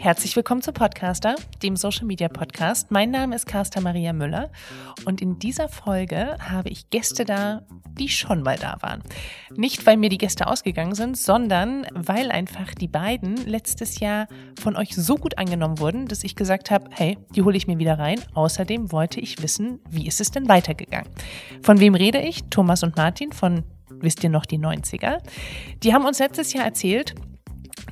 Herzlich willkommen zu Podcaster, dem Social Media Podcast. Mein Name ist Carsta Maria Müller und in dieser Folge habe ich Gäste da, die schon mal da waren. Nicht, weil mir die Gäste ausgegangen sind, sondern weil einfach die beiden letztes Jahr von euch so gut angenommen wurden, dass ich gesagt habe, hey, die hole ich mir wieder rein. Außerdem wollte ich wissen, wie ist es denn weitergegangen? Von wem rede ich? Thomas und Martin von Wisst ihr noch die 90er? Die haben uns letztes Jahr erzählt,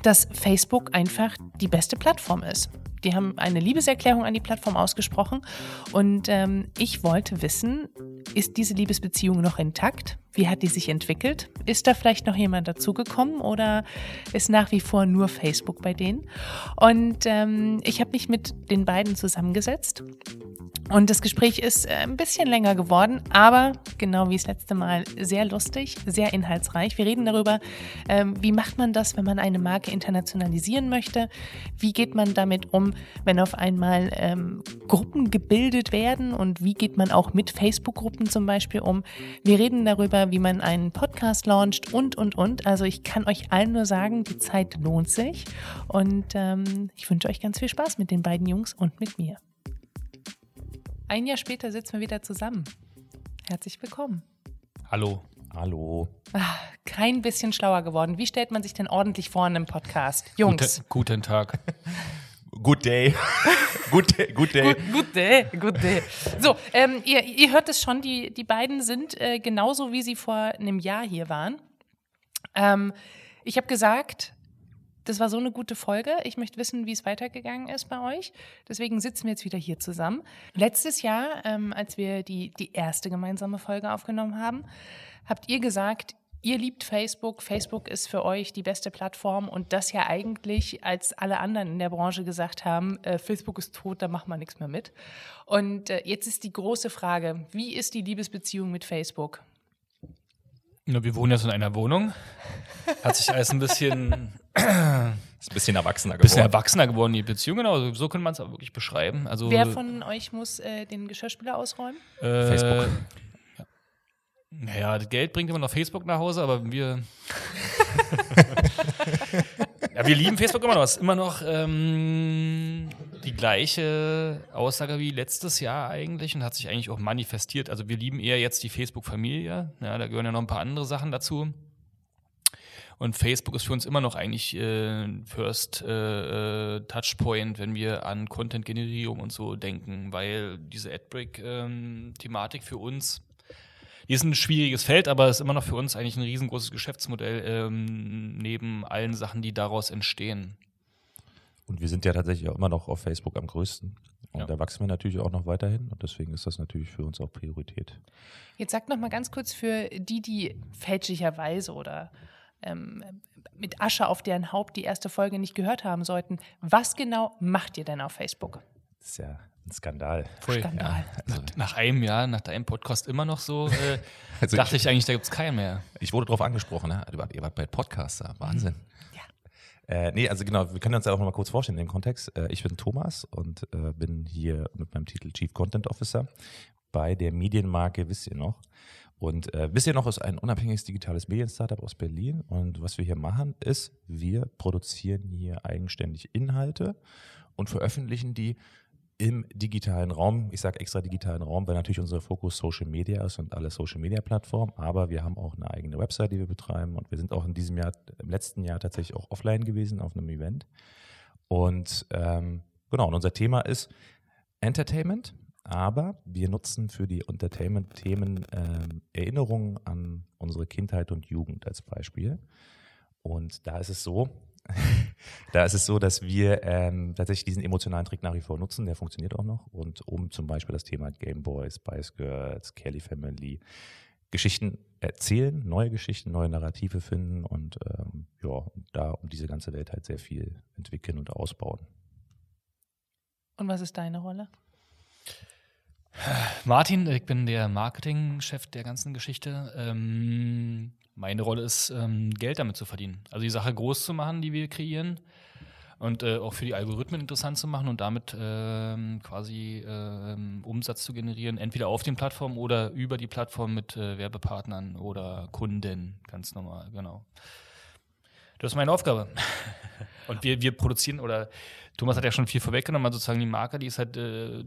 dass Facebook einfach die beste Plattform ist. Die haben eine Liebeserklärung an die Plattform ausgesprochen und ähm, ich wollte wissen, ist diese Liebesbeziehung noch intakt? Wie hat die sich entwickelt? Ist da vielleicht noch jemand dazugekommen oder ist nach wie vor nur Facebook bei denen? Und ähm, ich habe mich mit den beiden zusammengesetzt und das Gespräch ist äh, ein bisschen länger geworden, aber genau wie das letzte Mal sehr lustig, sehr inhaltsreich. Wir reden darüber, ähm, wie macht man das, wenn man eine Marke internationalisieren möchte? Wie geht man damit um, wenn auf einmal ähm, Gruppen gebildet werden? Und wie geht man auch mit Facebook-Gruppen zum Beispiel um? Wir reden darüber, wie man einen Podcast launcht und, und, und. Also ich kann euch allen nur sagen, die Zeit lohnt sich. Und ähm, ich wünsche euch ganz viel Spaß mit den beiden Jungs und mit mir. Ein Jahr später sitzen wir wieder zusammen. Herzlich willkommen. Hallo. Hallo. Ach, kein bisschen schlauer geworden. Wie stellt man sich denn ordentlich vor in einem Podcast? Jungs. Gute, guten Tag. Good day. good day. Good day. Good, good day. Good day. So, ähm, ihr, ihr hört es schon, die, die beiden sind äh, genauso, wie sie vor einem Jahr hier waren. Ähm, ich habe gesagt, das war so eine gute Folge. Ich möchte wissen, wie es weitergegangen ist bei euch. Deswegen sitzen wir jetzt wieder hier zusammen. Letztes Jahr, ähm, als wir die, die erste gemeinsame Folge aufgenommen haben, habt ihr gesagt, ihr liebt Facebook. Facebook ist für euch die beste Plattform und das ja eigentlich, als alle anderen in der Branche gesagt haben, äh, Facebook ist tot, da macht man nichts mehr mit. Und äh, jetzt ist die große Frage, wie ist die Liebesbeziehung mit Facebook? Ja, wir wohnen jetzt in einer Wohnung. Hat sich alles ein bisschen ist ein bisschen erwachsener geworden. Bisschen erwachsener geworden, die Beziehung, genau. So kann man es auch wirklich beschreiben. Also, Wer von euch muss äh, den Geschirrspüler ausräumen? Äh, Facebook. Ja. Naja, das Geld bringt immer noch Facebook nach Hause, aber wir. ja, wir lieben Facebook immer noch. Es ist immer noch ähm, die gleiche Aussage wie letztes Jahr eigentlich und hat sich eigentlich auch manifestiert. Also wir lieben eher jetzt die Facebook-Familie. Ja, da gehören ja noch ein paar andere Sachen dazu. Und Facebook ist für uns immer noch eigentlich äh, First äh, äh, Touchpoint, wenn wir an Content-Generierung und so denken, weil diese Adbreak-Thematik ähm, für uns ist ein schwieriges Feld, aber ist immer noch für uns eigentlich ein riesengroßes Geschäftsmodell ähm, neben allen Sachen, die daraus entstehen. Und wir sind ja tatsächlich auch immer noch auf Facebook am größten. Und ja. da wachsen wir natürlich auch noch weiterhin. Und deswegen ist das natürlich für uns auch Priorität. Jetzt sagt noch mal ganz kurz für die, die fälschlicherweise oder ähm, mit Asche auf deren Haupt die erste Folge nicht gehört haben sollten. Was genau macht ihr denn auf Facebook? Das ist ja ein Skandal. Voll. Skandal. Ja, also nach, nach, einem Jahr, nach deinem Podcast immer noch so, äh, also dachte ich, ich, eigentlich, da gibt es keinen mehr. Ich wurde darauf angesprochen, ne? ihr wart bei Podcaster, Wahnsinn. Mhm. Ja. Äh, nee, also genau, wir können uns ja auch noch mal kurz vorstellen in dem Kontext. Äh, ich bin Thomas und äh, bin hier mit meinem Titel Chief Content Officer bei der Medienmarke, wisst ihr noch, und äh, wisst ihr noch, ist ein unabhängiges digitales Medien-Startup aus Berlin. Und was wir hier machen, ist, wir produzieren hier eigenständig Inhalte und veröffentlichen die im digitalen Raum. Ich sage extra digitalen Raum, weil natürlich unser Fokus Social Media ist und alle Social Media Plattformen. Aber wir haben auch eine eigene Website, die wir betreiben. Und wir sind auch in diesem Jahr, im letzten Jahr tatsächlich auch offline gewesen auf einem Event. Und ähm, genau, und unser Thema ist Entertainment aber wir nutzen für die Entertainment-Themen ähm, Erinnerungen an unsere Kindheit und Jugend als Beispiel. Und da ist es so, da ist es so, dass wir ähm, tatsächlich diesen emotionalen Trick nach wie vor nutzen, der funktioniert auch noch. Und um zum Beispiel das Thema Game Boys, Spice Girls, Kelly Family, Geschichten erzählen, neue Geschichten, neue Narrative finden und ähm, ja, da um diese ganze Welt halt sehr viel entwickeln und ausbauen. Und was ist deine Rolle? Martin, ich bin der Marketingchef der ganzen Geschichte. Ähm, meine Rolle ist, ähm, Geld damit zu verdienen. Also die Sache groß zu machen, die wir kreieren. Und äh, auch für die Algorithmen interessant zu machen und damit ähm, quasi ähm, Umsatz zu generieren, entweder auf den Plattformen oder über die Plattform mit äh, Werbepartnern oder Kunden, ganz normal, genau. Das ist meine Aufgabe. Und wir, wir produzieren, oder Thomas hat ja schon viel vorweggenommen, also sozusagen die Marke, die ist halt, äh,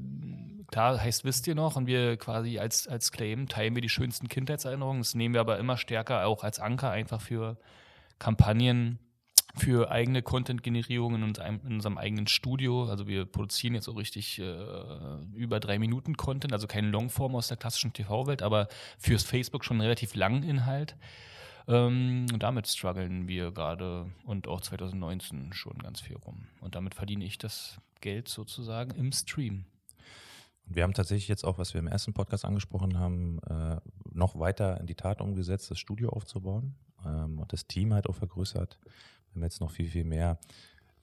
klar, heißt wisst ihr noch, und wir quasi als, als Claim teilen wir die schönsten Kindheitserinnerungen. Das nehmen wir aber immer stärker auch als Anker einfach für Kampagnen, für eigene Content-Generierung in, unserem- in unserem eigenen Studio. Also wir produzieren jetzt so richtig äh, über drei Minuten Content, also keine Longform aus der klassischen TV-Welt, aber fürs Facebook schon relativ langen Inhalt. Ähm, damit strugglen wir gerade und auch 2019 schon ganz viel rum. Und damit verdiene ich das Geld sozusagen im Stream. Wir haben tatsächlich jetzt auch, was wir im ersten Podcast angesprochen haben, äh, noch weiter in die Tat umgesetzt, das Studio aufzubauen ähm, und das Team halt auch vergrößert. Wir haben jetzt noch viel, viel mehr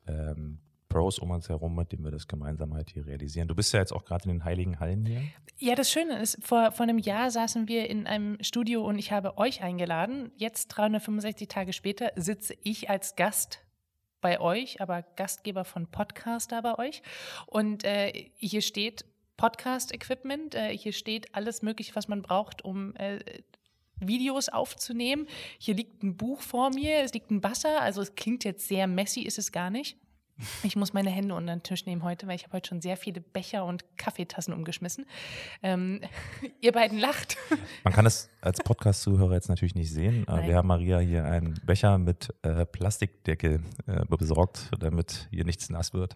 ähm, Pros um uns herum, mit denen wir das gemeinsam halt hier realisieren. Du bist ja jetzt auch gerade in den Heiligen Hallen hier. Ja, das Schöne ist, vor, vor einem Jahr saßen wir in einem Studio und ich habe euch eingeladen. Jetzt, 365 Tage später, sitze ich als Gast bei euch, aber Gastgeber von Podcaster bei euch. Und äh, hier steht Podcast-Equipment, äh, hier steht alles Mögliche, was man braucht, um äh, Videos aufzunehmen. Hier liegt ein Buch vor mir, es liegt ein Wasser, also es klingt jetzt sehr messy, ist es gar nicht. Ich muss meine Hände unter den Tisch nehmen heute, weil ich habe heute schon sehr viele Becher und Kaffeetassen umgeschmissen. Ähm, ihr beiden lacht. Man kann es als Podcast-Zuhörer jetzt natürlich nicht sehen. aber Nein. Wir haben Maria hier einen Becher mit äh, Plastikdeckel äh, besorgt, damit hier nichts nass wird.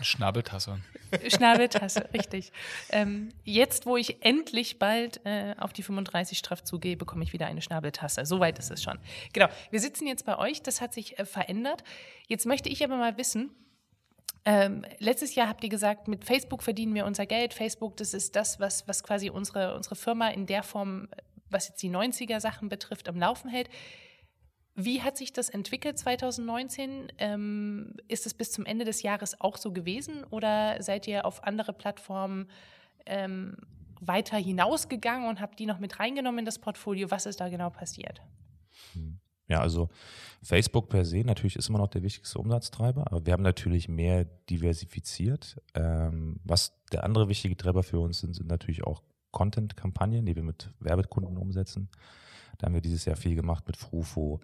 Schnabeltasse. Schnabeltasse, richtig. Ähm, jetzt, wo ich endlich bald äh, auf die 35 straff zugehe, bekomme ich wieder eine Schnabeltasse. Soweit ist es schon. Genau. Wir sitzen jetzt bei euch. Das hat sich äh, verändert. Jetzt möchte ich aber mal wissen, ähm, letztes Jahr habt ihr gesagt, mit Facebook verdienen wir unser Geld. Facebook, das ist das, was, was quasi unsere, unsere Firma in der Form, was jetzt die 90er-Sachen betrifft, am Laufen hält. Wie hat sich das entwickelt 2019? Ähm, ist es bis zum Ende des Jahres auch so gewesen oder seid ihr auf andere Plattformen ähm, weiter hinausgegangen und habt die noch mit reingenommen in das Portfolio? Was ist da genau passiert? Ja, also Facebook per se natürlich ist immer noch der wichtigste Umsatztreiber, aber wir haben natürlich mehr diversifiziert. Ähm, was der andere wichtige Treiber für uns sind, sind natürlich auch Content-Kampagnen, die wir mit Werbekunden umsetzen. Da haben wir dieses Jahr viel gemacht mit Frufo.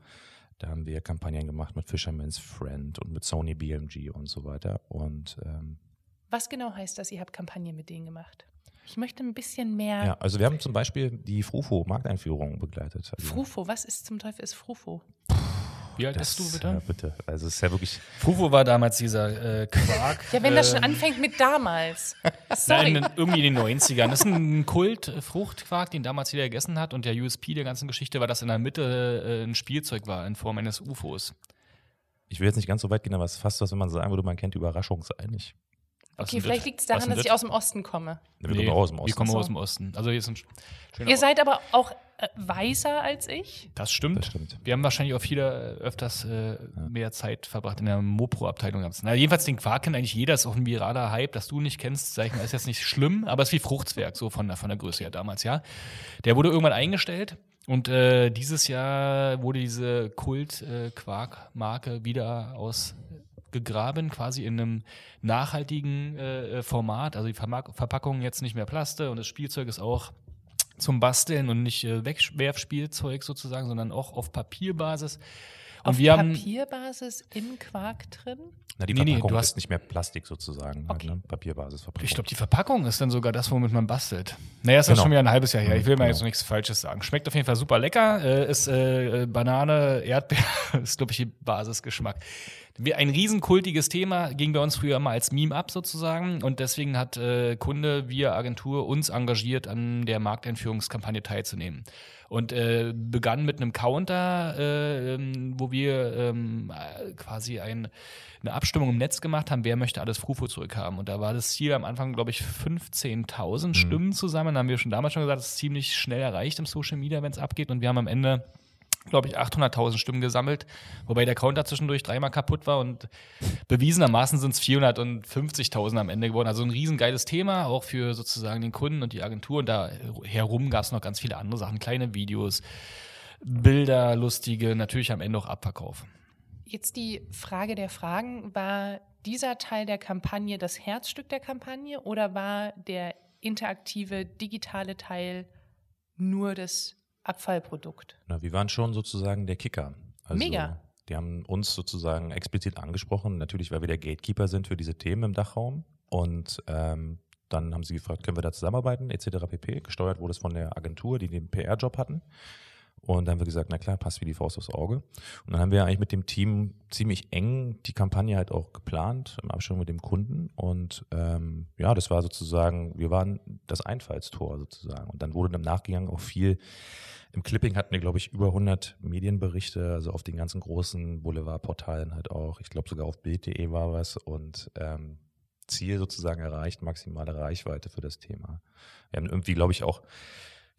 Da haben wir Kampagnen gemacht mit Fisherman's Friend und mit Sony BMG und so weiter. Und ähm, Was genau heißt das? Ihr habt Kampagnen mit denen gemacht? Ich möchte ein bisschen mehr. ja, also wir haben zum Beispiel die Frufo-Markteinführung begleitet. Also Frufo, was ist zum Teufel ist Frufo? Wie alt das, bist du bitte? Ja, bitte. Also es ist ja wirklich Frufo war damals dieser äh, Quark. Ja, wenn das schon ähm, anfängt mit damals. Sorry. Nein, irgendwie in den 90ern. Das ist ein Kult-Fruchtquark, den damals jeder gegessen hat. Und der USP der ganzen Geschichte war, dass in der Mitte äh, ein Spielzeug war in Form eines UFOs. Ich will jetzt nicht ganz so weit gehen, aber es ist fast so, als wenn man sagen würde, man kennt Überraschungsei nicht. Was Okay, vielleicht das? liegt es daran, dass ich das? aus dem Osten komme. Wir kommen auch aus dem Osten. Wir kommen So. aus dem Osten. Also hier ist ein Ihr Ort. seid aber auch äh, weißer als ich. Das stimmt. Das stimmt. Wir haben wahrscheinlich auch viele äh, öfters äh, mehr Zeit verbracht in der Mopro-Abteilung. Na, jedenfalls den Quark kennt eigentlich jeder, ist auch ein viraler Hype, dass du nicht kennst, sag ich mal, ist jetzt nicht schlimm, aber es ist wie Fruchtzwerg, so von der, von der Größe her damals, ja. Der wurde irgendwann eingestellt und äh, dieses Jahr wurde diese Kult-Quark-Marke wieder ausgegraben, quasi in einem nachhaltigen äh, Format. Also die Vermark Verpackung jetzt nicht mehr Plaste und das Spielzeug ist auch zum Basteln und nicht äh, Wegwerfspielzeug sozusagen, sondern auch auf Papierbasis. Und Auf wir haben Papierbasis im Quark drin? Na, die Nee, nee, Verpackung du hast- ist nicht mehr Plastik sozusagen. Okay. Halt, ne? Papierbasisverpackung. Ich glaube, die Verpackung ist dann sogar das, womit man bastelt. Naja, ist Genau. schon wieder ein halbes Jahr her. Ich will mal Genau. jetzt noch nichts Falsches sagen. Schmeckt auf jeden Fall super lecker. Äh, ist äh, Banane, Erdbeer, ist, glaube ich, die Basisgeschmack. Ein riesenkultiges Thema ging bei uns früher mal als Meme ab sozusagen. Und deswegen hat äh, Kunde, wir Agentur, uns engagiert, an der Markteinführungskampagne teilzunehmen. Und äh, begann mit einem Counter, äh, ähm, wo wir ähm, äh, quasi ein, eine Abstimmung im Netz gemacht haben, wer möchte alles Frufo zurückhaben. Und da war das Ziel am Anfang, glaube ich, 15.000 Stimmen zusammen. Da haben wir schon damals schon gesagt, das ist ziemlich schnell erreicht im Social Media, wenn es abgeht. Und wir haben am Ende, glaube ich, 800.000 Stimmen gesammelt, wobei der Counter zwischendurch dreimal kaputt war. Und bewiesenermaßen sind es 450.000 am Ende geworden. Also ein riesengeiles Thema, auch für sozusagen den Kunden und die Agentur. Und da herum gab es noch ganz viele andere Sachen, kleine Videos, Bilder, lustige, natürlich am Ende auch Abverkauf. Jetzt die Frage der Fragen. War dieser Teil der Kampagne das Herzstück der Kampagne oder war der interaktive, digitale Teil nur das Abfallprodukt? Na, wir waren schon sozusagen der Kicker. Also, Mega. Die haben uns sozusagen explizit angesprochen, natürlich, weil wir der Gatekeeper sind für diese Themen im Dachraum. Und ähm, dann haben sie gefragt, können wir da zusammenarbeiten, etc. pp. Gesteuert wurde es von der Agentur, die den PR-Job hatten. Und dann haben wir gesagt, na klar, passt wie die Faust aufs Auge. Und dann haben wir eigentlich mit dem Team ziemlich eng die Kampagne halt auch geplant, im Abstimmung mit dem Kunden. Und ähm, ja, das war sozusagen, wir waren das Einfallstor sozusagen. Und dann wurde im Nachgang auch viel, im Clipping hatten wir, glaube ich, über 100 Medienberichte, also auf den ganzen großen Boulevardportalen halt auch. Ich glaube sogar auf Bild.de war was. Und ähm, Ziel sozusagen erreicht, maximale Reichweite für das Thema. Wir haben irgendwie, glaube ich, auch,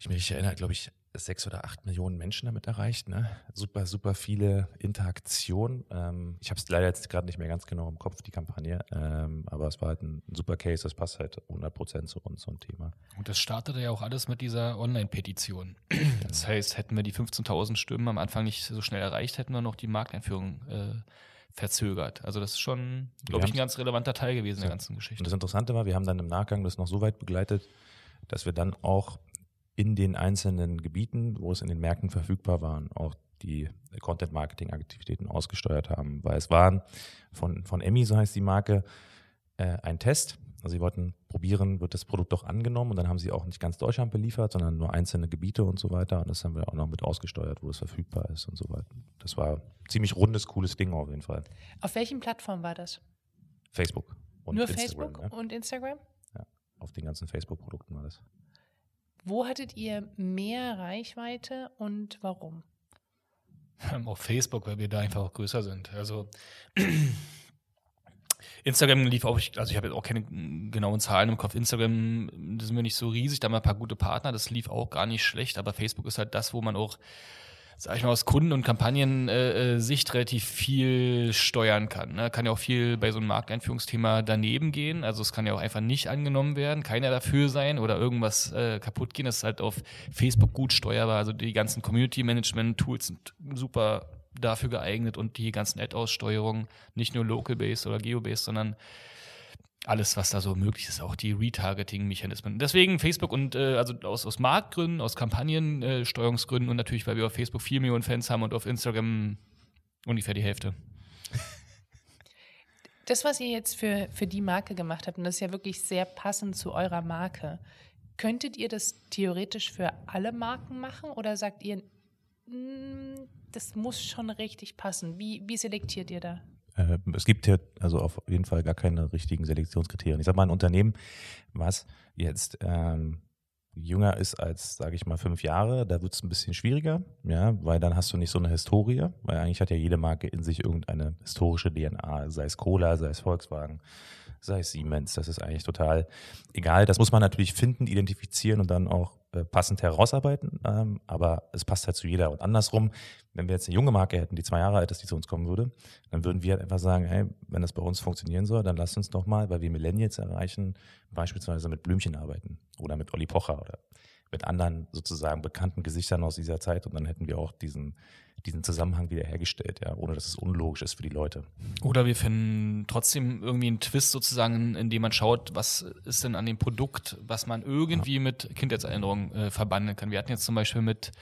ich mich erinnere, glaube ich, sechs oder acht Millionen Menschen damit erreicht. Ne? Super, super viele Interaktionen. Ähm, ich habe es leider jetzt gerade nicht mehr ganz genau im Kopf, die Kampagne, ähm, aber es war halt ein super Case, das passt halt 100 Prozent zu uns, so ein Thema. Und das startete ja auch alles mit dieser Online-Petition. Das heißt, hätten wir die 15.000 Stimmen am Anfang nicht so schnell erreicht, hätten wir noch die Markteinführung äh, verzögert. Also das ist schon, glaube ich, ein ganz relevanter Teil gewesen ja. der ganzen Geschichte. Und das Interessante war, wir haben dann im Nachgang das noch so weit begleitet, dass wir dann auch in den einzelnen Gebieten, wo es in den Märkten verfügbar waren, auch die Content-Marketing-Aktivitäten ausgesteuert haben. Weil es waren von, von Emmy, so heißt die Marke, äh, ein Test. Also sie wollten probieren, wird das Produkt doch angenommen und dann haben sie auch nicht ganz Deutschland beliefert, sondern nur einzelne Gebiete und so weiter. Und das haben wir auch noch mit ausgesteuert, wo es verfügbar ist und so weiter. Das war ein ziemlich rundes, cooles Ding auf jeden Fall. Auf welchen Plattformen war das? Facebook. Und nur Instagram, Facebook ja. und Instagram? Ja, auf den ganzen Facebook-Produkten war das. Wo hattet ihr mehr Reichweite und warum? Auf Facebook, weil wir da einfach auch größer sind. Also Instagram lief auch, also ich habe jetzt auch keine genauen Zahlen im Kopf. Instagram das sind wir nicht so riesig, da haben wir ein paar gute Partner, das lief auch gar nicht schlecht, aber Facebook ist halt das, wo man auch sag ich mal, aus Kunden- und Kampagnen-Sicht relativ viel steuern kann. Ne? Kann ja auch viel bei so einem Markteinführungsthema daneben gehen. Also es kann ja auch einfach nicht angenommen werden, keiner dafür sein oder irgendwas äh, kaputt gehen. Das ist halt auf Facebook gut steuerbar. Also die ganzen Community-Management-Tools sind super dafür geeignet und die ganzen Ad-Aussteuerungen, nicht nur local-based oder geo-based, sondern alles, was da so möglich ist, auch die Retargeting-Mechanismen. Deswegen Facebook und äh, also aus, aus Marktgründen, aus Kampagnensteuerungsgründen äh, und natürlich, weil wir auf Facebook 4 Millionen Fans haben und auf Instagram ungefähr die Hälfte. Das, was ihr jetzt für, für die Marke gemacht habt, und das ist ja wirklich sehr passend zu eurer Marke, könntet ihr das theoretisch für alle Marken machen oder sagt ihr, mm, das muss schon richtig passen? Wie, wie selektiert ihr da? Äh, es gibt ja also auf jeden Fall gar keine richtigen Selektionskriterien. Ich sage mal, ein Unternehmen, was jetzt ähm, jünger ist als, sage ich mal, fünf Jahre, da wird es ein bisschen schwieriger, ja, weil dann hast du nicht so eine Historie, weil eigentlich hat ja jede Marke in sich irgendeine historische DNA, sei es Cola, sei es Volkswagen, sei es Siemens, das ist eigentlich total egal. Das muss man natürlich finden, identifizieren und dann auch äh, passend herausarbeiten, ähm, aber es passt halt zu jeder. Und andersrum, wenn wir jetzt eine junge Marke hätten, die zwei Jahre alt ist, die zu uns kommen würde, dann würden wir halt einfach sagen, hey, wenn das bei uns funktionieren soll, dann lasst uns doch mal, weil wir Millennials erreichen, beispielsweise mit Blümchen arbeiten oder mit Olli Pocher oder mit anderen sozusagen bekannten Gesichtern aus dieser Zeit und dann hätten wir auch diesen diesen Zusammenhang wiederhergestellt, ja, ohne dass es unlogisch ist für die Leute. Oder wir finden trotzdem irgendwie einen Twist sozusagen, in dem man schaut, was ist denn an dem Produkt, was man irgendwie ja. mit Kindheitserinnerungen äh, verbandeln kann. Wir hatten jetzt zum Beispiel mit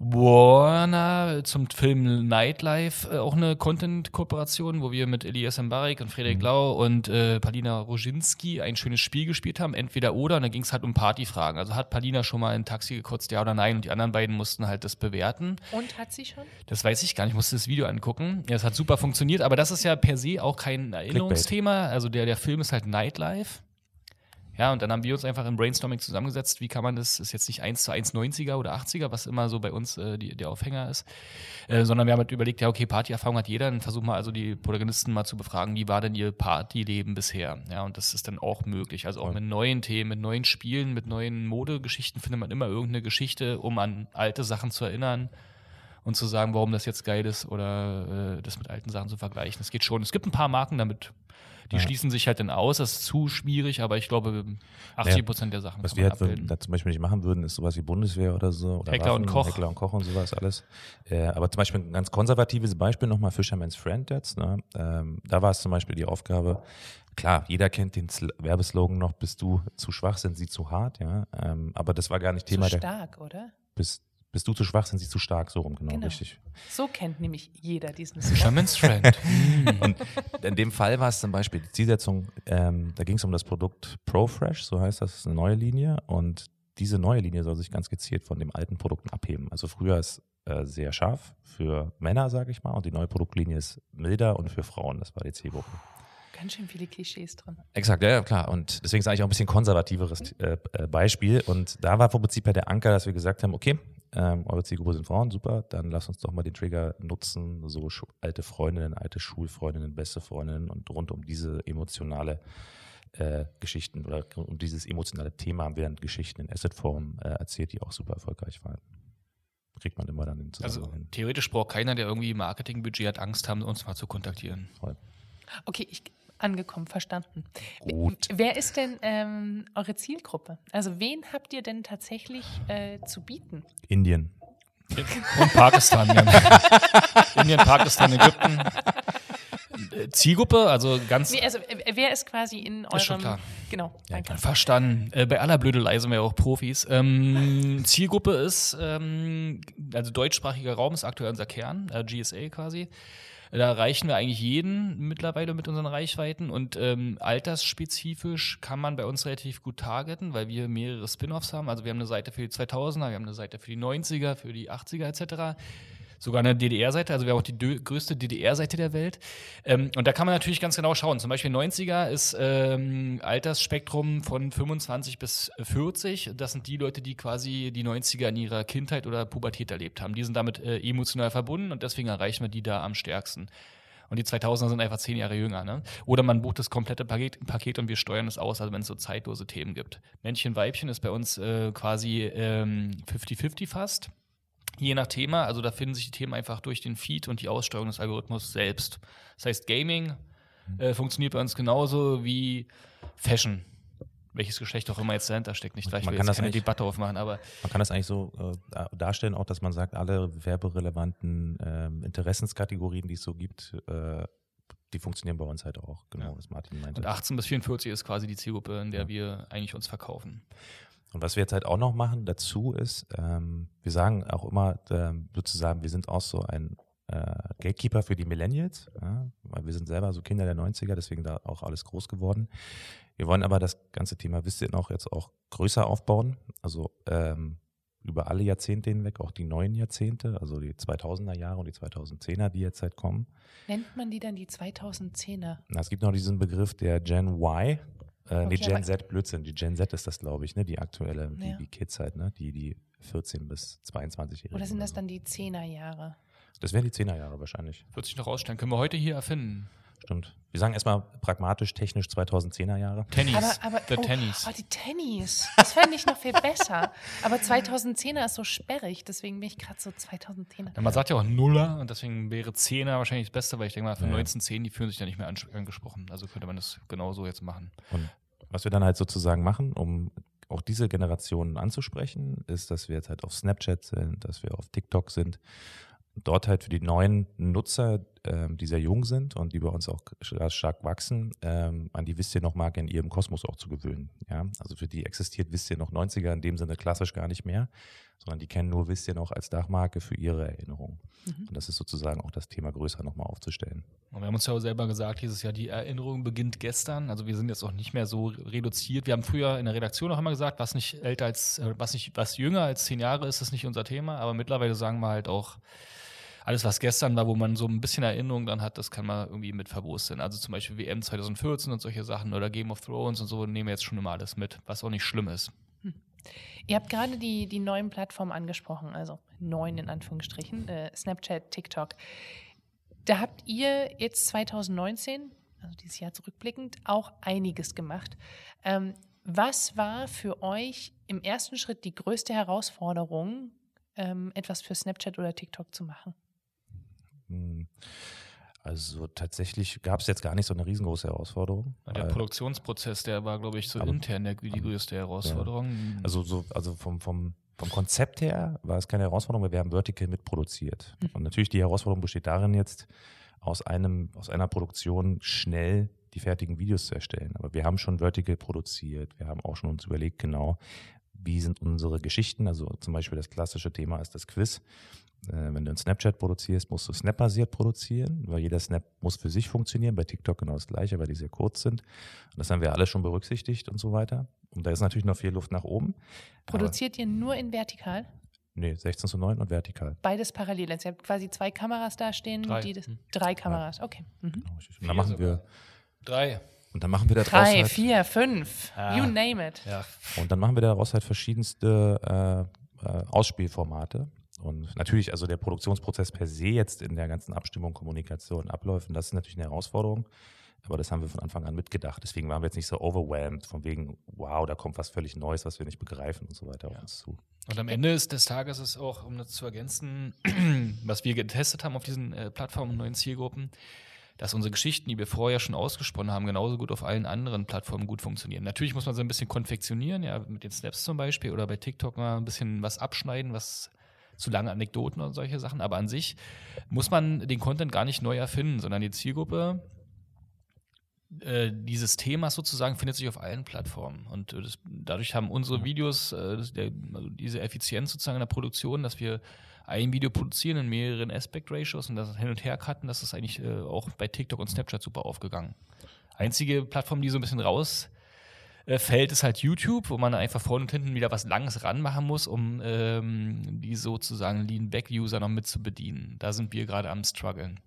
Warner zum Film Nightlife äh, auch eine Content-Kooperation, wo wir mit Elias Mbarek und Frederik mhm. Lau und äh, Palina Roginski ein schönes Spiel gespielt haben, entweder oder, und da ging es halt um Partyfragen. Also hat Palina schon mal ein Taxi gekotzt, ja oder nein, und die anderen beiden mussten halt das bewerten. Und hat sie schon? Das weiß ich gar nicht, ich musste das Video angucken. Ja, es hat super funktioniert, aber das ist ja per se auch kein Erinnerungsthema. Also der, der Film ist halt Nightlife. Ja, und dann haben wir uns einfach im Brainstorming zusammengesetzt, wie kann man das, ist jetzt nicht 1 zu 1 90er oder 80er, was immer so bei uns äh, die, der Aufhänger ist, äh, sondern wir haben halt überlegt, ja, okay, Partyerfahrung hat jeder, dann versuchen wir also die Protagonisten mal zu befragen, wie war denn ihr Partyleben bisher? Ja, und das ist dann auch möglich. Also auch mit neuen Themen, mit neuen Spielen, mit neuen Modegeschichten findet man immer irgendeine Geschichte, um an alte Sachen zu erinnern und zu sagen, warum das jetzt geil ist oder äh, das mit alten Sachen zu vergleichen. Es geht schon. Es gibt ein paar Marken damit die ja. schließen sich halt dann aus. Das ist zu schwierig, aber ich glaube, 80 Prozent der Sachen. Was wir halt da zum Beispiel nicht machen würden, ist sowas wie Bundeswehr oder so. Oder Heckler Waffen, und Koch. Heckler und Koch und sowas alles. Äh, aber zum Beispiel ein ganz konservatives Beispiel nochmal Fisherman's Friend jetzt. Ne? Ähm, da war es zum Beispiel die Aufgabe, klar, jeder kennt den Sl Werbeslogan noch, bist du zu schwach, sind sie zu hart, ja. Ähm, aber das war gar nicht Thema. Zu stark, oder? Bist bist du zu schwach, sind sie zu stark, so rum, genau, Genau. richtig. So kennt nämlich jeder diesen. Shaman's Friend. Und in dem Fall war es zum Beispiel die Zielsetzung, ähm, da ging es um das Produkt ProFresh, so heißt das, ist eine neue Linie. Und diese neue Linie soll sich ganz gezielt von den alten Produkten abheben. Also früher ist äh, sehr scharf für Männer, sage ich mal, und die neue Produktlinie ist milder und für Frauen, das war die Zielgruppe. Ganz schön viele Klischees drin. Exakt, ja, ja, klar. Und deswegen ist eigentlich auch ein bisschen konservativeres äh, äh, Beispiel. Und da war vom Prinzip her der Anker, dass wir gesagt haben, okay, ähm, eure Zielgruppe sind Frauen, super, dann lasst uns doch mal den Trigger nutzen, so alte Freundinnen, alte Schulfreundinnen, beste Freundinnen und rund um diese emotionale äh, Geschichten oder um dieses emotionale Thema haben wir dann Geschichten in Assetform äh, erzählt, die auch super erfolgreich waren. Kriegt man immer dann den Also Zusammenhang hin. theoretisch braucht keiner, der irgendwie Marketingbudget hat, Angst haben, uns mal zu kontaktieren. Voll. Okay, ich angekommen, verstanden. Gut. Wer ist denn ähm, eure Zielgruppe? Also wen habt ihr denn tatsächlich äh, zu bieten? Indien. Und Pakistan. ja. Indien, Pakistan, Ägypten. Zielgruppe, also ganz Nee, also wer ist quasi in eurem... Ist schon klar. Genau, danke. Verstanden. Äh, bei aller Blödelei sind wir ja auch Profis. Ähm, Zielgruppe ist, ähm, also deutschsprachiger Raum ist aktuell unser Kern, äh, GSA quasi. Da erreichen wir eigentlich jeden mittlerweile mit unseren Reichweiten und ähm, altersspezifisch kann man bei uns relativ gut targeten, weil wir mehrere Spin-offs haben. Also wir haben eine Seite für die 2000er, wir haben eine Seite für die 90er, für die 80er etc sogar eine DDR-Seite, also wir haben auch die größte DDR-Seite der Welt. Ähm, und da kann man natürlich ganz genau schauen. Zum Beispiel 90er ist ähm, Altersspektrum von 25 bis 40. Das sind die Leute, die quasi die 90er in ihrer Kindheit oder Pubertät erlebt haben. Die sind damit äh, emotional verbunden und deswegen erreichen wir die da am stärksten. Und die 2000er sind einfach zehn Jahre jünger. Ne? Oder man bucht das komplette Paket, Paket und wir steuern es aus, also wenn es so zeitlose Themen gibt. Männchen, Weibchen ist bei uns äh, quasi ähm, 50-50 fast. Je nach Thema, also da finden sich die Themen einfach durch den Feed und die Aussteuerung des Algorithmus selbst. Das heißt, Gaming äh, funktioniert bei uns genauso wie Fashion. Welches Geschlecht auch immer jetzt dahinter steckt, nicht gleich, Man kann das eigentlich- Debatte aufmachen, aber Man kann das eigentlich so äh, da- darstellen, auch dass man sagt, alle werberelevanten ähm, Interessenskategorien, die es so gibt, äh, die funktionieren bei uns halt auch, genau, Ja. was Martin meinte. und 18 bis 44 ist quasi die Zielgruppe, in der Ja. wir eigentlich uns verkaufen. Und was wir jetzt halt auch noch machen dazu ist, ähm, wir sagen auch immer ähm, sozusagen, wir sind auch so ein äh, Gatekeeper für die Millennials, ja, weil wir sind selber so Kinder der 90er, deswegen da auch alles groß geworden. Wir wollen aber das ganze Thema Wissen auch jetzt auch größer aufbauen, also ähm, über alle Jahrzehnte hinweg, auch die neuen Jahrzehnte, also die 2000er Jahre und die 2010er, die jetzt halt kommen. Nennt man die dann die 2010er? Na, es gibt noch diesen Begriff der Gen Y. Äh, nee, Gen Z, Blödsinn. Die Gen Z ist das, glaube ich, ne? Die aktuelle, die, Ja. die Kids halt, ne? Die, die 14 bis 22-Jährigen. Oder sind das so. dann die 10er Jahre? Das wären die 10er Jahre wahrscheinlich. Wird sich noch rausstellen. Können wir heute hier erfinden. Stimmt. Wir sagen erstmal pragmatisch, technisch 2010er Jahre. Tennis. Aber, aber The oh, Tennis. Oh, die Tennis. Das fände ich noch viel besser. Aber 2010er ist so sperrig, deswegen bin ich gerade so 2010er. Ja, man sagt ja auch Nuller und deswegen wäre Zehner wahrscheinlich das Beste, weil ich denke mal, für Ja. 1910, die fühlen sich da nicht mehr angesprochen. Also könnte man das genauso jetzt machen. Und was wir dann halt sozusagen machen, um auch diese Generationen anzusprechen, ist, dass wir jetzt halt auf Snapchat sind, dass wir auf TikTok sind. Dort halt für die neuen Nutzer, ähm, die sehr jung sind und die bei uns auch sch- stark wachsen, ähm, an die Wisst ihr noch Marke in ihrem Kosmos auch zu gewöhnen. Ja? Also für die existiert Wisst ihr noch 90er in dem Sinne klassisch gar nicht mehr, sondern die kennen nur Wisst ihr noch als Dachmarke für ihre Erinnerung. Und das ist sozusagen auch das Thema größer nochmal aufzustellen. Und wir haben uns ja auch selber gesagt, dieses Jahr, die Erinnerung beginnt gestern. Also wir sind jetzt auch nicht mehr so reduziert. Wir haben früher in der Redaktion auch immer gesagt, was nicht älter als, äh, was nicht, was jünger als zehn Jahre ist, ist nicht unser Thema. Aber mittlerweile sagen wir halt auch, alles, was gestern war, wo man so ein bisschen Erinnerung dran hat, das kann man irgendwie mit verwursten. Also zum Beispiel WM 2014 und solche Sachen oder Game of Thrones und so nehmen wir jetzt schon immer alles mit, was auch nicht schlimm ist. Ihr habt gerade die, die neuen Plattformen angesprochen, also neuen in Anführungsstrichen, äh, Snapchat, TikTok. Da habt ihr jetzt 2019, also dieses Jahr zurückblickend, auch einiges gemacht. Ähm, was war für euch im ersten Schritt die größte Herausforderung, ähm, etwas für Snapchat oder TikTok zu machen? Hm. Also tatsächlich gab es jetzt gar nicht so eine riesengroße Herausforderung. Der weil- Produktionsprozess, der war, glaube ich, so Aber- intern der, die größte Herausforderung. Also, so, also vom, vom, vom Konzept her war es keine Herausforderung, weil wir haben Vertical mitproduziert. Und natürlich die Herausforderung besteht darin jetzt, aus, einem, aus einer Produktion schnell die fertigen Videos zu erstellen. Aber wir haben schon Vertical produziert. Wir haben auch schon uns überlegt, genau, wie sind unsere Geschichten. Also zum Beispiel das klassische Thema ist das Quiz. Äh, wenn du einen Snapchat produzierst, musst du Snap-basiert produzieren, weil jeder Snap muss für sich funktionieren. Bei TikTok genau das gleiche, weil die sehr kurz sind. Und das haben wir alle schon berücksichtigt und so weiter. Und da ist natürlich noch viel Luft nach oben. Produziert ihr nur in vertikal? Nee, 16 zu 9 und vertikal. Beides parallel. Also ihr habt quasi zwei Kameras da stehen. Drei. Die das, Hm. drei Kameras, okay. Mhm. Genau. Und dann machen wir, Drei. und dann machen wir daraus Drei, halt, vier, fünf. Ja. You name it. Ja. und dann machen wir daraus halt verschiedenste äh, äh, Ausspielformate. Und natürlich, also der Produktionsprozess per se jetzt in der ganzen Abstimmung, Kommunikation, Abläufen, das ist natürlich eine Herausforderung. Aber das haben wir von Anfang an mitgedacht. Deswegen waren wir jetzt nicht so overwhelmed, von wegen, wow, da kommt was völlig Neues, was wir nicht begreifen und so weiter auf uns zu. Und am Ende des Tages ist auch, um das zu ergänzen, was wir getestet haben auf diesen äh, Plattformen und neuen Zielgruppen, dass unsere Geschichten, die wir vorher schon ausgesponnen haben, genauso gut auf allen anderen Plattformen gut funktionieren. Natürlich muss man so ein bisschen konfektionieren, ja, mit den Snaps zum Beispiel oder bei TikTok mal ein bisschen was abschneiden, was zu lange Anekdoten und solche Sachen. Aber an sich muss man den Content gar nicht neu erfinden, sondern die Zielgruppe äh, dieses Themas sozusagen findet sich auf allen Plattformen. Und äh, das, dadurch haben unsere Videos äh, das, der, also diese Effizienz sozusagen in der Produktion, dass wir ein Video produzieren in mehreren Aspect Ratios und das hin und her cutten, das ist eigentlich äh, auch bei TikTok und Snapchat super aufgegangen. Einzige Plattform, die so ein bisschen raus äh, fällt, ist halt YouTube, wo man einfach vorne und hinten wieder was Langes ranmachen muss, um ähm, die sozusagen Lean-Back-User noch mit zu bedienen. Da sind wir gerade am struggeln.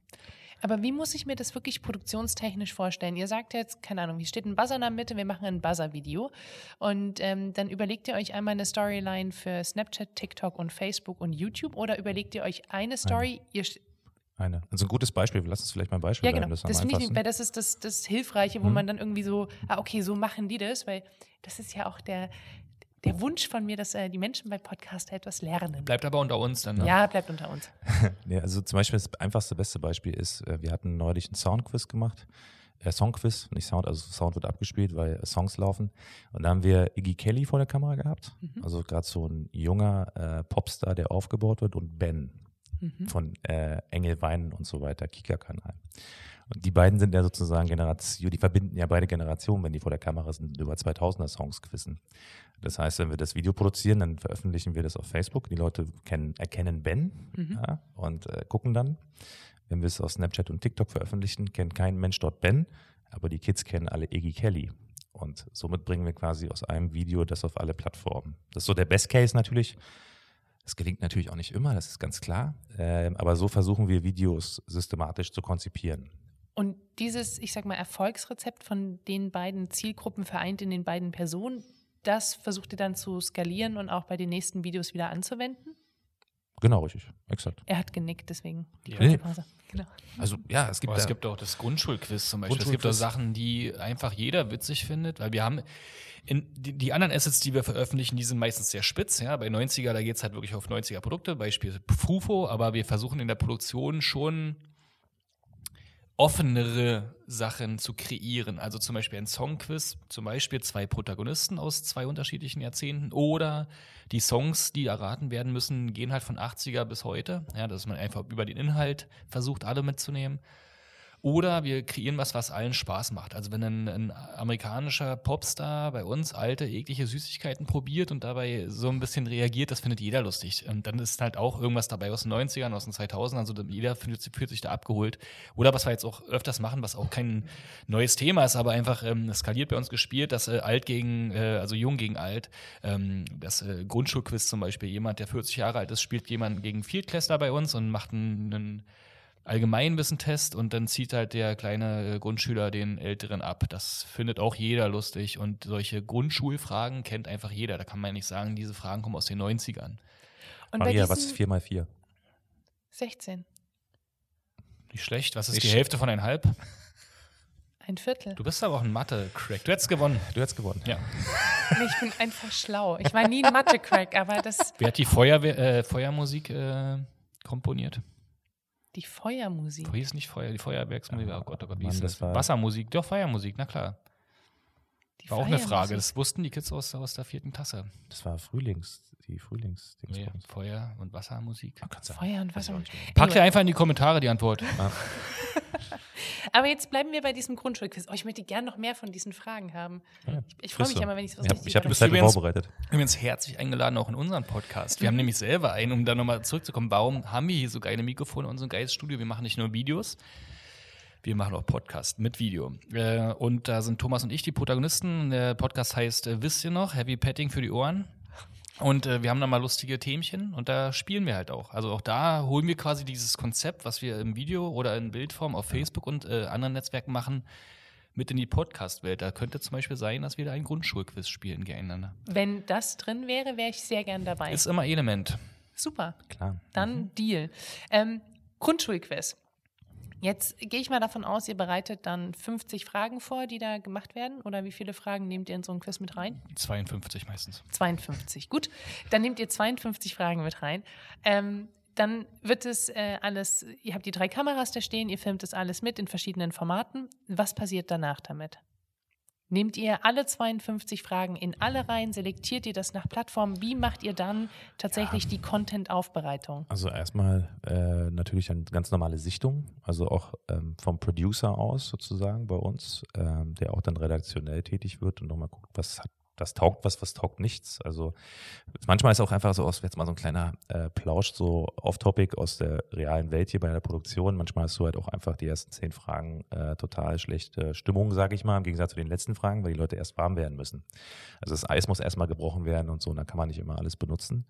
Aber wie muss ich mir das wirklich produktionstechnisch vorstellen? Ihr sagt jetzt, keine Ahnung, hier steht ein Buzzer in der Mitte, wir machen ein Buzzer-Video. Und ähm, dann überlegt ihr euch einmal eine Storyline für Snapchat, TikTok und Facebook und YouTube oder überlegt ihr euch eine Story? Ihr, Eine. Also ein gutes Beispiel, lass uns vielleicht mal ein Beispiel ja, bleiben, genau. das ist am Das, finde ich, weil das ist das, das Hilfreiche, wo Mhm. man dann irgendwie so, ah, okay, so machen die das, weil das ist ja auch der, der Wunsch von mir, dass äh, die Menschen bei Podcast etwas lernen. Bleibt aber unter uns dann. Ne? Ja, bleibt unter uns. Nee, also zum Beispiel das einfachste, beste Beispiel ist, äh, wir hatten neulich einen Soundquiz gemacht. Äh, Songquiz, nicht Sound, also Sound wird abgespielt, weil äh, Songs laufen. Und da haben wir Iggy Kelly vor der Kamera gehabt. Mhm. Also gerade so ein junger äh, Popstar, der aufgebaut wird und Ben Mhm. von äh, Engel Weinen und so weiter, Kika-Kanal. Und die beiden sind ja sozusagen Generation, die verbinden ja beide Generationen, wenn die vor der Kamera sind, und über 2000er Songs quizzen. Das heißt, wenn wir das Video produzieren, dann veröffentlichen wir das auf Facebook. Die Leute kennen, erkennen Ben Mhm. ja, und äh, gucken dann. Wenn wir es auf Snapchat und TikTok veröffentlichen, kennt kein Mensch dort Ben, aber die Kids kennen alle Iggy Kelly. Und somit bringen wir quasi aus einem Video das auf alle Plattformen. Das ist so der Best Case natürlich. Das gelingt natürlich auch nicht immer, das ist ganz klar. Ähm, aber so versuchen wir Videos systematisch zu konzipieren. Und dieses, ich sag mal, Erfolgsrezept von den beiden Zielgruppen vereint in den beiden Personen, das versucht ihr dann zu skalieren und auch bei den nächsten Videos wieder anzuwenden? Genau, richtig. Exakt. Er hat genickt, deswegen die Ja. Pause. Genau. Also ja, es gibt, Aber es gibt auch das Grundschulquiz zum Beispiel. Es gibt auch Grundschulquiz. Sachen, die einfach jeder witzig findet, weil wir haben in, die, die anderen Assets, die wir veröffentlichen, die sind meistens sehr spitz. Ja? Bei 90er, da geht es halt wirklich auf 90er Produkte, Beispiel Frufo, aber wir versuchen in der Produktion schon offenere Sachen zu kreieren. Also zum Beispiel ein Songquiz, zum Beispiel zwei Protagonisten aus zwei unterschiedlichen Jahrzehnten oder die Songs, die erraten werden müssen, gehen halt von 80er bis heute. Ja, dass man einfach über den Inhalt versucht, alle mitzunehmen. Oder wir kreieren was, was allen Spaß macht. Also wenn ein, ein amerikanischer Popstar bei uns alte, eklige Süßigkeiten probiert und dabei so ein bisschen reagiert, das findet jeder lustig. Und dann ist halt auch irgendwas dabei aus den 90ern, aus den 2000ern, also jeder fühlt, fühlt sich da abgeholt. Oder was wir jetzt auch öfters machen, was auch kein neues Thema ist, aber einfach ähm, skaliert bei uns gespielt, dass äh, alt gegen, äh, also jung gegen alt, ähm, das äh, Grundschulquiz zum Beispiel, jemand, der 40 Jahre alt ist, spielt jemand gegen Viertklässler bei uns und macht einen, einen Allgemeinwissen-Test und dann zieht halt der kleine äh, Grundschüler den Älteren ab. Das findet auch jeder lustig und solche Grundschulfragen kennt einfach jeder. Da kann man ja nicht sagen, diese Fragen kommen aus den 90ern. Und Maria, was ist diesen 4 mal 4? 16, Nicht schlecht. Was ist Nicht die Hälfte von ein halb? ein Viertel. Du bist aber auch ein Mathe-Crack. Du hättest gewonnen. Du hast gewonnen. Ja. Ich bin einfach schlau. Ich war nie ein Mathe-Crack, aber das, Wer hat die Feuerwehr, äh, Feuermusik äh, komponiert? Die Feuermusik. Wo hieß nicht Feuer, die Feuerwerksmusik? Oh Gott, oh Gott, wie Mann, hieß das das? war- Wassermusik, doch Feuermusik, na klar. Die War auch eine. Frage. Das wussten die Kids aus, aus der vierten Klasse. Das war Frühlings, die Frühlings. Nee, Feuer- und Wassermusik. Du Feuer und Weiß ich Wasser. auch nicht mehr. Packt ihr einfach in die Kommentare die Antwort. Aber jetzt bleiben wir bei diesem Grundschulquiz. Oh, ich möchte gerne noch mehr von diesen Fragen haben. Ja, ich ich freue mich so. immer, wenn ich was richtig ich habe das halt vorbereitet. Übrigens herzlich eingeladen auch in unseren Podcast. Wir haben nämlich selber einen, um da nochmal zurückzukommen. Warum haben wir hier so geile Mikrofone und so ein geiles Studio? Wir machen nicht nur Videos, wir machen auch Podcast mit Video. Äh, und da sind Thomas und ich die Protagonisten. Der Podcast heißt äh, Wisst ihr noch? Heavy Petting für die Ohren. Und äh, wir haben da mal lustige Themchen und da spielen wir halt auch. Also auch da holen wir quasi dieses Konzept, was wir im Video oder in Bildform auf Facebook und äh, anderen Netzwerken machen, mit in die Podcast-Welt. Da könnte zum Beispiel sein, dass wir da ein Grundschulquiz spielen gegeneinander. Wenn das drin wäre, wäre ich sehr gern dabei. Ist immer Element. Super. Klar. Dann Deal. Ähm, Grundschulquiz. Jetzt gehe ich mal davon aus, ihr bereitet dann 50 Fragen vor, die da gemacht werden. Oder wie viele Fragen nehmt ihr in so ein Quiz mit rein? 52 meistens. 52. Gut, dann nehmt ihr 52 Fragen mit rein. Ähm, dann wird es äh, alles, ihr habt die drei Kameras da stehen, ihr filmt das alles mit in verschiedenen Formaten. Was passiert danach damit? Nehmt ihr alle 52 Fragen in alle rein, selektiert ihr das nach Plattform? Wie macht ihr dann tatsächlich die Content-Aufbereitung? Also erstmal äh, natürlich eine ganz normale Sichtung, also auch ähm, vom Producer aus sozusagen bei uns, ähm, der auch dann redaktionell tätig wird und nochmal guckt, was hat, was taugt was, was taugt nichts. Also manchmal ist auch einfach so aus, jetzt mal so ein kleiner äh, Plausch, so off-topic aus der realen Welt hier bei der Produktion. Manchmal hast du halt auch einfach die ersten zehn Fragen äh, total schlechte Stimmung, sage ich mal, im Gegensatz zu den letzten Fragen, weil die Leute erst warm werden müssen. Also das Eis muss erstmal gebrochen werden und so, und dann kann man nicht immer alles benutzen.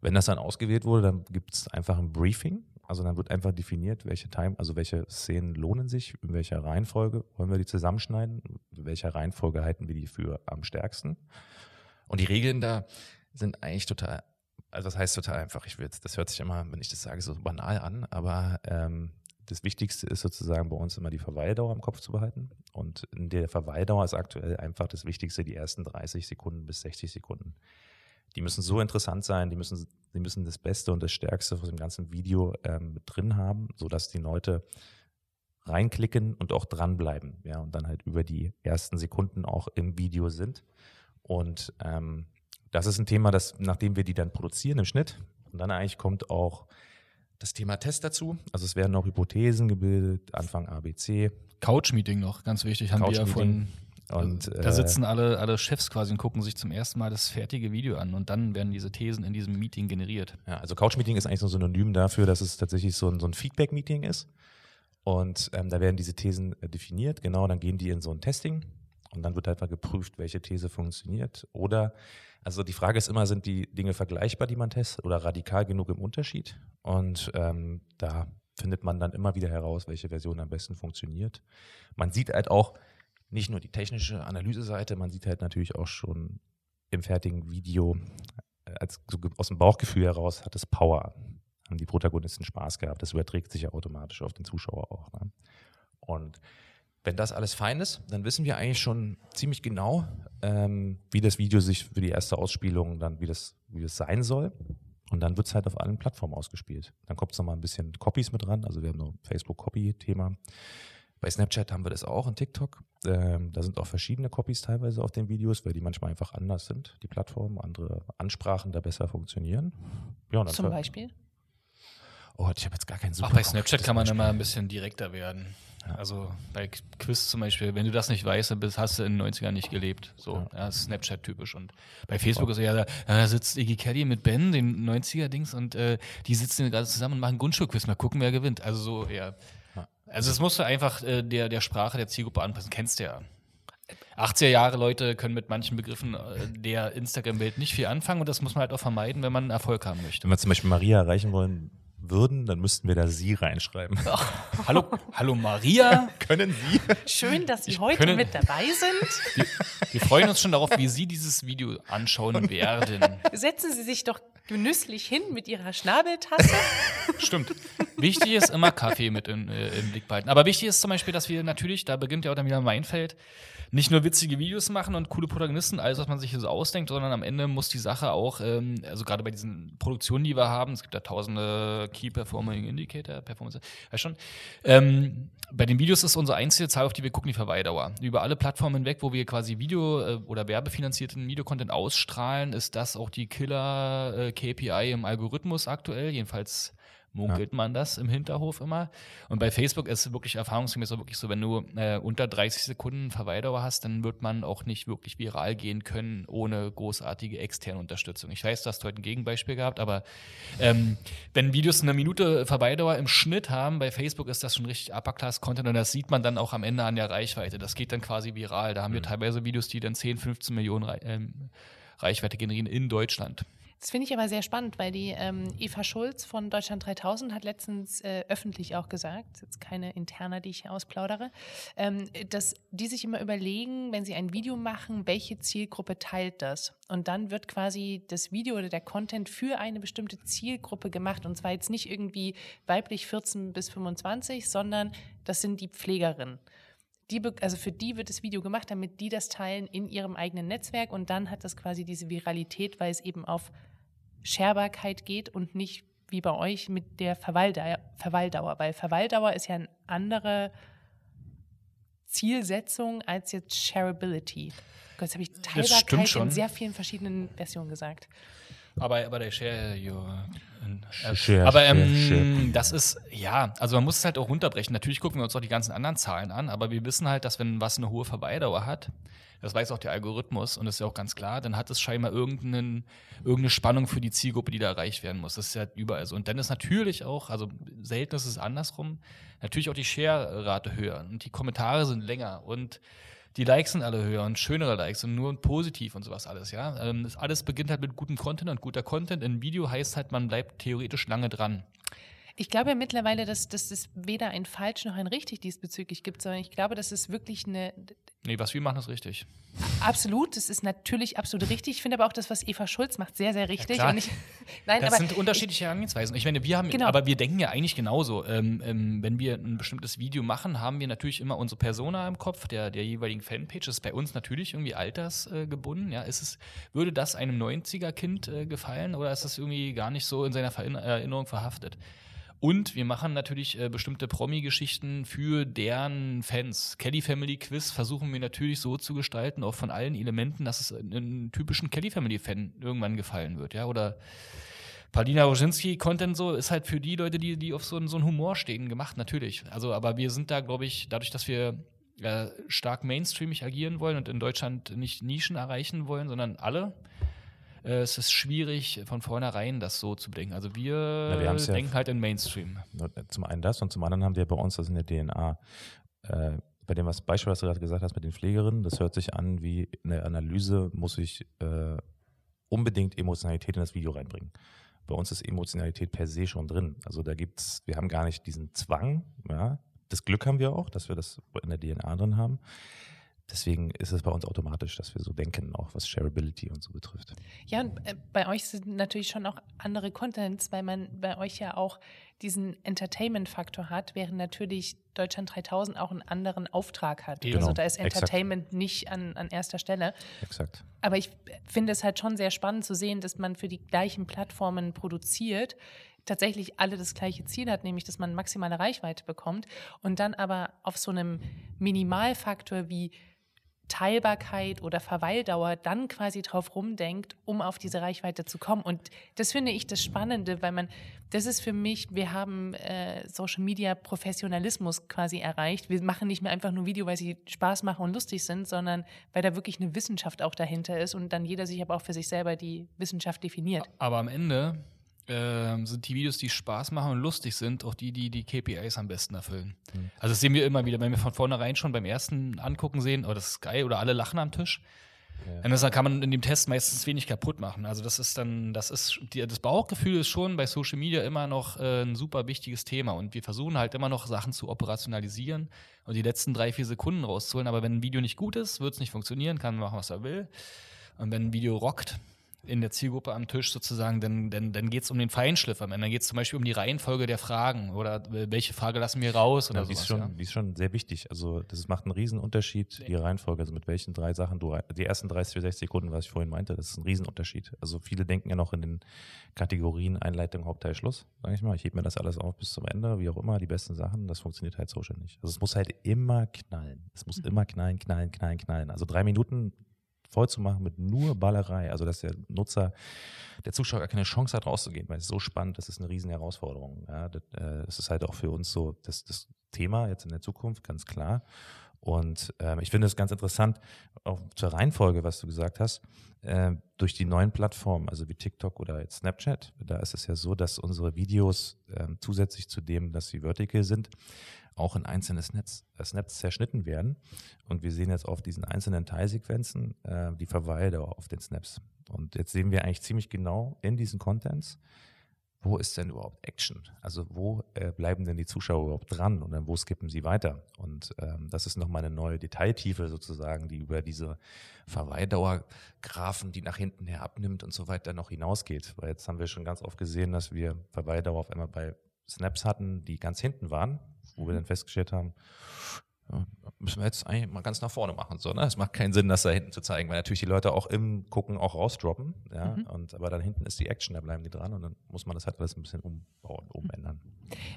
Wenn das dann ausgewählt wurde, dann gibt es einfach ein Briefing. Also dann wird einfach definiert, welche Time, also welche Szenen lohnen sich, in welcher Reihenfolge wollen wir die zusammenschneiden, in welcher Reihenfolge halten wir die für am stärksten. Und die Regeln da sind eigentlich total, also das heißt total einfach. Ich will jetzt, das hört sich immer, wenn ich das sage, so banal an, aber ähm, das Wichtigste ist sozusagen bei uns immer die Verweildauer im Kopf zu behalten. Und in der Verweildauer ist aktuell einfach das Wichtigste, die ersten 30 Sekunden bis 60 Sekunden. Die müssen so interessant sein, die müssen, die müssen das Beste und das Stärkste von dem ganzen Video ähm, mit drin haben, sodass die Leute reinklicken und auch dranbleiben. Ja, und dann halt über die ersten Sekunden auch im Video sind. Und ähm, das ist ein Thema, das, nachdem wir die dann produzieren im Schnitt, und dann eigentlich kommt auch das Thema Test dazu. Also es werden auch Hypothesen gebildet, Anfang ABC. Couch-Meeting noch, ganz wichtig, haben wir ja Couch-Meeting. Und, da äh, sitzen alle, alle Chefs quasi und gucken sich zum ersten Mal das fertige Video an und dann werden diese Thesen in diesem Meeting generiert. Ja, also Couch-Meeting ist eigentlich so ein Synonym dafür, dass es tatsächlich so ein, so ein Feedback-Meeting ist. Und ähm, da werden diese Thesen äh, definiert, genau, dann gehen die in so ein Testing und dann wird halt mal geprüft, welche These funktioniert. Oder, also die Frage ist immer, sind die Dinge vergleichbar, die man testet, oder radikal genug im Unterschied? Und ähm, da findet man dann immer wieder heraus, welche Version am besten funktioniert. Man sieht halt auch nicht nur die technische Analyseseite, man sieht halt natürlich auch schon im fertigen Video, äh, als so aus dem Bauchgefühl heraus hat es Power. Haben die Protagonisten Spaß gehabt. Das überträgt sich ja automatisch auf den Zuschauer auch. Ne? Und wenn das alles fein ist, dann wissen wir eigentlich schon ziemlich genau, ähm, wie das Video sich für die erste Ausspielung dann, wie das, wie das sein soll. Und dann wird es halt auf allen Plattformen ausgespielt. Dann kommt es nochmal ein bisschen Copies mit dran. Also wir haben noch ein Facebook-Copy-Thema. Bei Snapchat haben wir das auch und TikTok. Ähm, da sind auch verschiedene Copies teilweise auf den Videos, weil die manchmal einfach anders sind, die Plattformen, andere Ansprachen da besser funktionieren. Ja, Zum Beispiel? Oh, ich habe jetzt gar keinen super Auch bei Snapchat kann man immer ein bisschen direkter werden. Also bei Quiz zum Beispiel, wenn du das nicht weißt, dann bist, hast du in den 90ern nicht gelebt. So, ja, Snapchat-typisch. Und bei Facebook ist ja, da, da sitzt Iggy Caddy mit Ben, den 90er-Dings, und äh, die sitzen gerade zusammen und machen Grundschulquiz. Mal gucken, wer gewinnt. Also so, ja. Also es du einfach äh, der, der Sprache der Zielgruppe anpassen. Kennst du ja. 80er Jahre Leute können mit manchen Begriffen äh, der Instagram-Welt nicht viel anfangen und das muss man halt auch vermeiden, wenn man Erfolg haben möchte. Wenn wir zum Beispiel Maria erreichen wollen würden, dann müssten wir da sie reinschreiben. Hallo, hallo Maria. Können Sie? Schön, dass Sie Ich heute können- mit dabei sind. Wir freuen uns schon darauf, wie Sie dieses Video anschauen werden. Setzen Sie sich doch genüsslich hin mit Ihrer Schnabeltasse. Stimmt. Wichtig ist immer Kaffee mit in, äh, im Blick behalten. Aber wichtig ist zum Beispiel, dass wir natürlich, da beginnt ja auch dann wieder mein Feld, nicht nur witzige Videos machen und coole Protagonisten, alles, was man sich so ausdenkt, sondern am Ende muss die Sache auch, ähm, also gerade bei diesen Produktionen, die wir haben, es gibt da tausende Key Performing Indicator, Performance, ja schon. Ähm, bei den Videos ist unsere einzige Zahl, auf die wir gucken, die Verweildauer. Über alle Plattformen hinweg, wo wir quasi Video- äh, oder werbefinanzierten Videocontent ausstrahlen, ist das auch die Killer-KPI im Algorithmus aktuell, jedenfalls munkelt man das im Hinterhof immer. Und bei Facebook ist es wirklich erfahrungsgemäß auch wirklich so, wenn du äh, unter 30 Sekunden Verweildauer hast, dann wird man auch nicht wirklich viral gehen können ohne großartige externe Unterstützung. Ich weiß, du hast heute ein Gegenbeispiel gehabt, aber ähm, wenn Videos eine Minute Verweildauer im Schnitt haben, bei Facebook ist das schon richtig Upper-Class-Content und das sieht man dann auch am Ende an der Reichweite. Das geht dann quasi viral. Da haben wir mhm. teilweise Videos, die dann 10, 15 Millionen ähm, Reichweite generieren in Deutschland. Das finde ich aber sehr spannend, weil die ähm, Eva Schulz von Deutschland 3000 hat letztens äh, öffentlich auch gesagt, jetzt keine interner, die ich hier ausplaudere, ähm, dass die sich immer überlegen, wenn sie ein Video machen, welche Zielgruppe teilt das. Und dann wird quasi das Video oder der Content für eine bestimmte Zielgruppe gemacht. Und zwar jetzt nicht irgendwie weiblich 14 bis 25, sondern das sind die Pflegerinnen. Die, also für die wird das Video gemacht, damit die das teilen in ihrem eigenen Netzwerk und dann hat das quasi diese Viralität, weil es eben auf Scherbarkeit geht und nicht wie bei euch mit der Verweildauer, Verweildauer weil Verweildauer ist ja eine andere Zielsetzung als jetzt Shareability. Gott, jetzt habe ich Teilbarkeit in sehr vielen verschiedenen Versionen gesagt. Aber, aber der Share, your, äh, share aber ähm, share. das ist, ja, also man muss es halt auch runterbrechen. Natürlich gucken wir uns auch die ganzen anderen Zahlen an, aber wir wissen halt, dass wenn was eine hohe Verweildauer hat, das weiß auch der Algorithmus und das ist ja auch ganz klar, dann hat es scheinbar irgendeine Spannung für die Zielgruppe, die da erreicht werden muss. Das ist ja überall so. Und dann ist natürlich auch, also selten ist es andersrum, natürlich auch die Share-Rate höher und die Kommentare sind länger und die Likes sind alle höher und schönere Likes und nur positiv und sowas alles, ja. Ähm, das alles beginnt halt mit gutem Content und guter Content. Ein Video heißt halt, man bleibt theoretisch lange dran. Ich glaube ja mittlerweile, dass, dass es weder ein falsch noch ein richtig diesbezüglich gibt, sondern ich glaube, dass es wirklich eine. Nee, was wir machen, ist richtig. Absolut, das ist natürlich absolut richtig. Ich finde aber auch das, was Eva Schulz macht, sehr, sehr richtig. Ja, ich, nein, das aber sind unterschiedliche Herangehensweisen. Ich meine, wir haben, genau. aber wir denken ja eigentlich genauso. Ähm, ähm, wenn wir ein bestimmtes Video machen, haben wir natürlich immer unsere Persona im Kopf, der, der jeweiligen Fanpage. Das ist bei uns natürlich irgendwie altersgebunden. Äh, ja, ist es, würde das einem 90er-Kind äh, gefallen oder ist das irgendwie gar nicht so in seiner Erinnerung verhaftet? Und wir machen natürlich äh, bestimmte Promi-Geschichten für deren Fans. Kelly Family Quiz versuchen wir natürlich so zu gestalten, auch von allen Elementen, dass es einem typischen Kelly Family-Fan irgendwann gefallen wird, ja. Oder Paulina Roginski Content so ist halt für die Leute, die, die auf so, so einen Humor stehen, gemacht, natürlich. Also, aber wir sind da, glaube ich, dadurch, dass wir äh, stark mainstreamig agieren wollen und in Deutschland nicht Nischen erreichen wollen, sondern alle, es ist schwierig, von vornherein das so zu bedenken. Also wir, ja, wir denken ja halt in Mainstream. Zum einen das und zum anderen haben wir bei uns das in der DNA. Äh, bei dem was Beispiel, was du gerade gesagt hast mit den Pflegerinnen, das hört sich an wie eine Analyse, muss ich äh, unbedingt Emotionalität in das Video reinbringen. Bei uns ist Emotionalität per se schon drin. Also da gibt's, wir haben gar nicht diesen Zwang, ja. Das Glück haben wir auch, dass wir das in der DNA drin haben. Deswegen ist es bei uns automatisch, dass wir so denken, auch was Shareability und so betrifft. Ja, und äh, bei euch sind natürlich schon auch andere Contents, weil man bei euch ja auch diesen Entertainment-Faktor hat, während natürlich Deutschland 3000 auch einen anderen Auftrag hat. Genau, also da ist Entertainment exakt. nicht an, an erster Stelle. Exakt. Aber ich finde es halt schon sehr spannend zu sehen, dass man für die gleichen Plattformen produziert, tatsächlich alle das gleiche Ziel hat, nämlich dass man maximale Reichweite bekommt und dann aber auf so einem Minimalfaktor wie Teilbarkeit oder Verweildauer dann quasi drauf rumdenkt, um auf diese Reichweite zu kommen. Und das finde ich das Spannende, weil man, das ist für mich, wir haben äh, Social Media Professionalismus quasi erreicht. Wir machen nicht mehr einfach nur Video, weil sie Spaß machen und lustig sind, sondern weil da wirklich eine Wissenschaft auch dahinter ist und dann jeder sich aber auch für sich selber die Wissenschaft definiert. Aber am Ende ähm, sind die Videos, die Spaß machen und lustig sind, auch die, die die KPIs am besten erfüllen. Mhm. Also das sehen wir immer wieder, wenn wir von vornherein schon beim ersten Angucken sehen, oh, das ist geil, oder alle lachen am Tisch. Ja. dann kann man in dem Test meistens wenig kaputt machen. Also das ist dann, das ist, die, das Bauchgefühl ist schon bei Social Media immer noch äh, ein super wichtiges Thema und wir versuchen halt immer noch Sachen zu operationalisieren und die letzten drei, vier Sekunden rauszuholen. Aber wenn ein Video nicht gut ist, wird es nicht funktionieren, kann man machen, was er will. Und wenn ein Video rockt, in der Zielgruppe am Tisch sozusagen, dann, dann, dann geht es um den Feinschliff am Ende. Dann geht es zum Beispiel um die Reihenfolge der Fragen oder welche Frage lassen wir raus oder ja, die sowas, ist schon, ja. Die ist schon sehr wichtig. Also das macht einen Riesenunterschied, die Reihenfolge. Also mit welchen drei Sachen du, die ersten 30, 60 Sekunden, was ich vorhin meinte, das ist ein Riesenunterschied. Also viele denken ja noch in den Kategorien Einleitung, Hauptteil, Schluss, sage ich mal. Ich hebe mir das alles auf bis zum Ende, wie auch immer, die besten Sachen. Das funktioniert halt social nicht. Also es muss halt immer knallen. Es muss mhm. immer knallen, knallen, knallen, knallen. Also drei Minuten voll zu machen mit nur Ballerei. Also dass der Nutzer, der Zuschauer gar keine Chance hat, rauszugehen, weil es so spannend, das ist eine riesen Herausforderung. Ja, das, äh, das ist halt auch für uns so das, das Thema jetzt in der Zukunft, ganz klar. Und ähm, ich finde es ganz interessant, auch zur Reihenfolge, was du gesagt hast, äh, durch die neuen Plattformen, also wie TikTok oder jetzt Snapchat, da ist es ja so, dass unsere Videos äh, zusätzlich zu dem, dass sie vertical sind, auch in einzelne Snaps, äh, Snaps zerschnitten werden. Und wir sehen jetzt auf diesen einzelnen Teilsequenzen äh, die Verweildauer auf den Snaps. Und jetzt sehen wir eigentlich ziemlich genau in diesen Contents, wo ist denn überhaupt Action? Also wo äh, bleiben denn die Zuschauer überhaupt dran und dann wo skippen sie weiter? Und ähm, das ist nochmal eine neue Detailtiefe sozusagen, die über diese Verweildauergrafen, die nach hinten her abnimmt und so weiter noch hinausgeht. Weil jetzt haben wir schon ganz oft gesehen, dass wir Verweildauer auf einmal bei Snaps hatten, die ganz hinten waren, wo wir dann festgestellt haben, müssen wir jetzt eigentlich mal ganz nach vorne machen. So, ne? Es macht keinen Sinn, das da hinten zu zeigen, weil natürlich die Leute auch im Gucken auch rausdroppen. Ja? Mhm. Und, aber dann hinten ist die Action, da bleiben die dran und dann muss man das halt alles ein bisschen umbauen, umändern.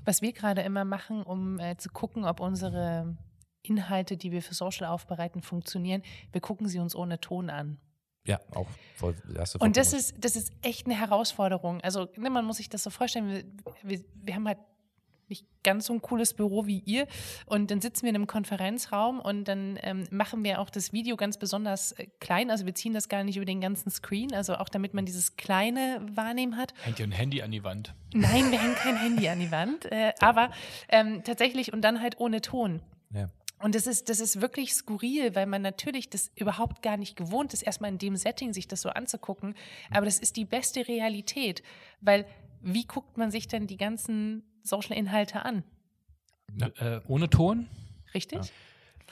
Was wir gerade immer machen, um äh, zu gucken, ob unsere Inhalte, die wir für Social aufbereiten, funktionieren, wir gucken sie uns ohne Ton an. Ja, auch voll. Und das ist, das ist echt eine Herausforderung. Also, ne, man muss sich das so vorstellen. Wir, wir, wir haben halt nicht ganz so ein cooles Büro wie ihr. Und dann sitzen wir in einem Konferenzraum und dann ähm, machen wir auch das Video ganz besonders äh, klein. Also wir ziehen das gar nicht über den ganzen Screen, also auch damit man dieses kleine Wahrnehmen hat. Hängt ihr ein Handy an die Wand? Nein, wir hängen kein Handy an die Wand. Äh, aber ähm, tatsächlich und dann halt ohne Ton. Ja. Und das ist, das ist wirklich skurril, weil man natürlich das überhaupt gar nicht gewohnt ist, erstmal in dem Setting sich das so anzugucken. Aber das ist die beste Realität, weil wie guckt man sich denn die ganzen Social-Inhalte an? Ja, äh, ohne Ton? Richtig. Ja.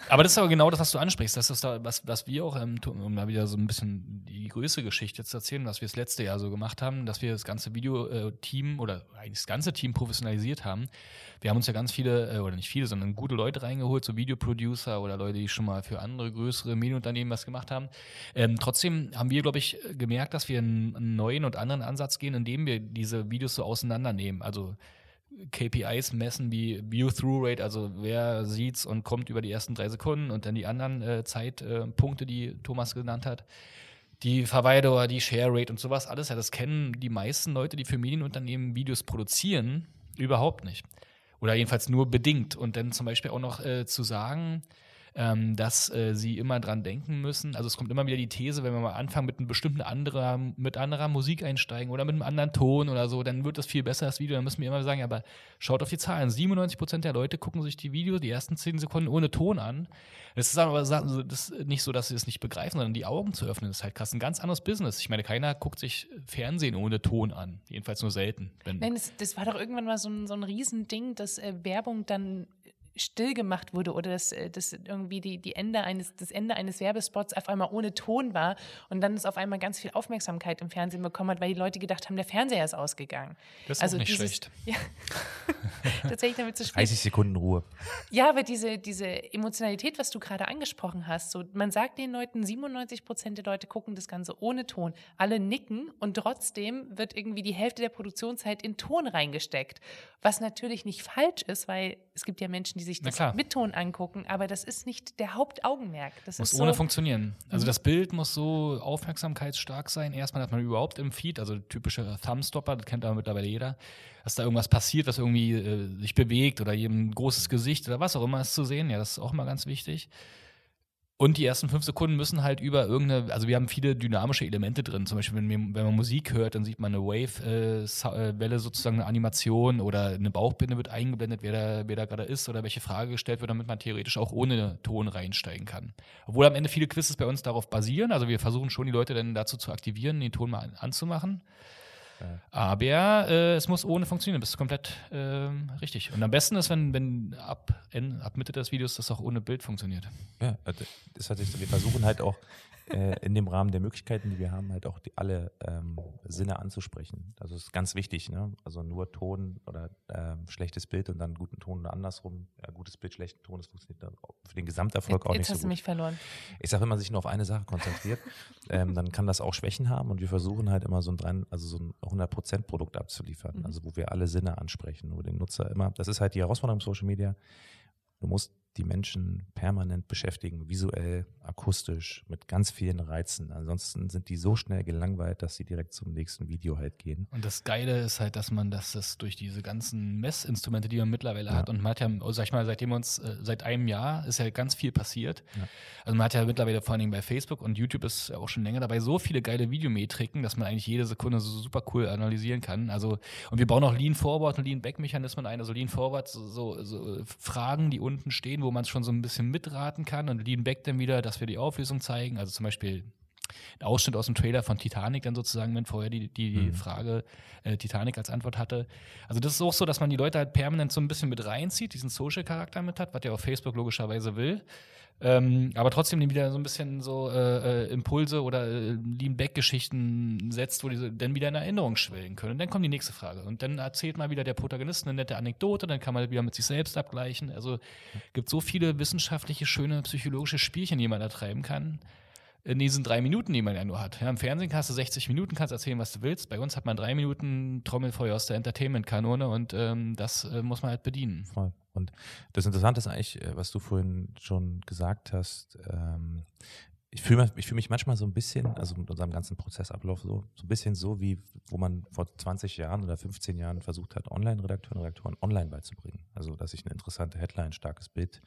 Aber das ist aber genau das, was du ansprichst. Das ist da, was, was wir auch, ähm, um da wieder so ein bisschen die größere Geschichte zu erzählen, was wir das letzte Jahr so gemacht haben, dass wir das ganze Videoteam oder eigentlich das ganze Team professionalisiert haben. Wir haben uns ja ganz viele, äh, oder nicht viele, sondern gute Leute reingeholt, so Videoproducer oder Leute, die schon mal für andere größere Medienunternehmen was gemacht haben. Ähm, trotzdem haben wir, glaube ich, gemerkt, dass wir einen, einen neuen und anderen Ansatz gehen, indem wir diese Videos so auseinandernehmen. Also KPIs messen wie View-Through-Rate, also wer sieht's und kommt über die ersten drei Sekunden und dann die anderen äh, Zeitpunkte, äh, die Thomas genannt hat. Die Verweildauer, die Share-Rate und sowas, alles, ja, das kennen die meisten Leute, die für Medienunternehmen Videos produzieren, überhaupt nicht. Oder jedenfalls nur bedingt. Und dann zum Beispiel auch noch äh, zu sagen, ähm, dass äh, sie immer dran denken müssen. Also es kommt immer wieder die These, wenn wir mal anfangen mit einem bestimmten anderer, mit anderer Musik einsteigen oder mit einem anderen Ton oder so, dann wird das viel besser, das Video. Dann müssen wir immer sagen, aber schaut auf die Zahlen. 97 Prozent der Leute gucken sich die Videos die ersten 10 Sekunden ohne Ton an. Das ist aber das ist nicht so, dass sie es nicht begreifen, sondern die Augen zu öffnen, ist halt krass. Ein ganz anderes Business. Ich meine, keiner guckt sich Fernsehen ohne Ton an. Jedenfalls nur selten. Nein, das, das, war doch irgendwann mal so ein, so ein Riesending, dass äh, Werbung dann still gemacht wurde oder dass, äh, dass irgendwie die, die Ende eines, das Ende eines Werbespots auf einmal ohne Ton war und dann es auf einmal ganz viel Aufmerksamkeit im Fernsehen bekommen hat, weil die Leute gedacht haben, der Fernseher ist ausgegangen. Das ist also nicht dieses, schlecht. Ja, tatsächlich damit zu spielen. 30 Sekunden Ruhe. Ja, aber diese, diese Emotionalität, was du gerade angesprochen hast, so man sagt den Leuten, 97 Prozent der Leute gucken das Ganze ohne Ton. Alle nicken und trotzdem wird irgendwie die Hälfte der Produktionszeit in Ton reingesteckt. Was natürlich nicht falsch ist, weil es gibt ja Menschen, die sich das mit Ton angucken, aber das ist nicht der Hauptaugenmerk. Das muss ohne so funktionieren. Also mhm. das Bild muss so aufmerksamkeitsstark sein. Erstmal, dass man überhaupt im Feed, also typische Thumbstopper, das kennt aber mittlerweile jeder, dass da irgendwas passiert, was irgendwie äh, sich bewegt oder jedem großes Gesicht oder was auch immer ist zu sehen. Ja, das ist auch mal ganz wichtig. Und die ersten fünf Sekunden müssen halt über irgendeine, also wir haben viele dynamische Elemente drin. Zum Beispiel, wenn, wenn man Musik hört, dann sieht man eine Wave-Welle, äh, sozusagen eine Animation oder eine Bauchbinde wird eingeblendet, wer da, wer da gerade ist oder welche Frage gestellt wird, damit man theoretisch auch ohne Ton reinsteigen kann. Obwohl am Ende viele Quizzes bei uns darauf basieren. Also wir versuchen schon die Leute dann dazu zu aktivieren, den Ton mal anzumachen. Aber äh, es muss ohne funktionieren. Das ist komplett äh, richtig. Und am besten ist, wenn, wenn ab, ab Mitte des Videos das auch ohne Bild funktioniert. Ja, also, das hat sich, wir versuchen halt auch äh, in dem Rahmen der Möglichkeiten, die wir haben, halt auch die, alle ähm, Sinne anzusprechen. Also das ist ganz wichtig. Ne? Also nur Ton oder ähm, schlechtes Bild und dann guten Ton oder andersrum. Ja, gutes Bild, schlechten Ton, das funktioniert für den Gesamterfolg jetzt, auch nicht so gut. Jetzt hast du mich verloren. Ich sage, wenn man sich nur auf eine Sache konzentriert, ähm, dann kann das auch Schwächen haben und wir versuchen halt immer so ein, also so ein 100% Produkt abzuliefern. Mhm. Also wo wir alle Sinne ansprechen, wo den Nutzer immer, das ist halt die Herausforderung im Social Media. Du musst die Menschen permanent beschäftigen, visuell, akustisch, mit ganz vielen Reizen. Ansonsten sind die so schnell gelangweilt, dass sie direkt zum nächsten Video halt gehen. Und das Geile ist halt, dass man das, das durch diese ganzen Messinstrumente, die man mittlerweile ja. hat, und man hat ja, sag ich mal, seitdem uns, äh, seit einem Jahr ist ja ganz viel passiert. Ja. Also man hat ja mittlerweile vor allen Dingen bei Facebook und YouTube ist ja auch schon länger dabei so viele geile Videometriken, dass man eigentlich jede Sekunde so super cool analysieren kann. Also, und wir bauen auch Lean Forward und Lean Back Mechanismen ein. Also Lean Forward, so, so, so Fragen, die unten stehen, wo man es schon so ein bisschen mitraten kann und Lean Back dann wieder, dass wir die Auflösung zeigen. Also zum Beispiel ein Ausschnitt aus dem Trailer von Titanic dann sozusagen, wenn vorher die, die, die mhm. Frage äh, Titanic als Antwort hatte. Also das ist auch so, dass man die Leute halt permanent so ein bisschen mit reinzieht, diesen Social-Charakter mit hat, was der auf Facebook logischerweise will. Ähm, aber trotzdem wieder so ein bisschen so äh, äh, Impulse oder äh, Lean-Back-Geschichten setzt, wo die dann wieder in Erinnerung schwellen können. Und dann kommt die nächste Frage. Und dann erzählt mal wieder der Protagonist eine nette Anekdote, dann kann man wieder mit sich selbst abgleichen. Also gibt so viele wissenschaftliche, schöne psychologische Spielchen, die man da treiben kann in diesen drei Minuten, die man ja nur hat. Ja, Im Fernsehen kannst du 60 Minuten, kannst erzählen, was du willst. Bei uns hat man drei Minuten Trommelfeuer aus der Entertainment-Kanone und ähm, das äh, muss man halt bedienen. Voll. Und das Interessante ist eigentlich, äh, was du vorhin schon gesagt hast, ähm, ich fühle mich, fühl mich manchmal so ein bisschen, also mit unserem ganzen Prozessablauf so, so ein bisschen so, wie wo man vor 20 Jahren oder 15 Jahren versucht hat, Online-Redakteuren und Redaktoren online beizubringen. Also, dass ich eine interessante Headline, starkes Bild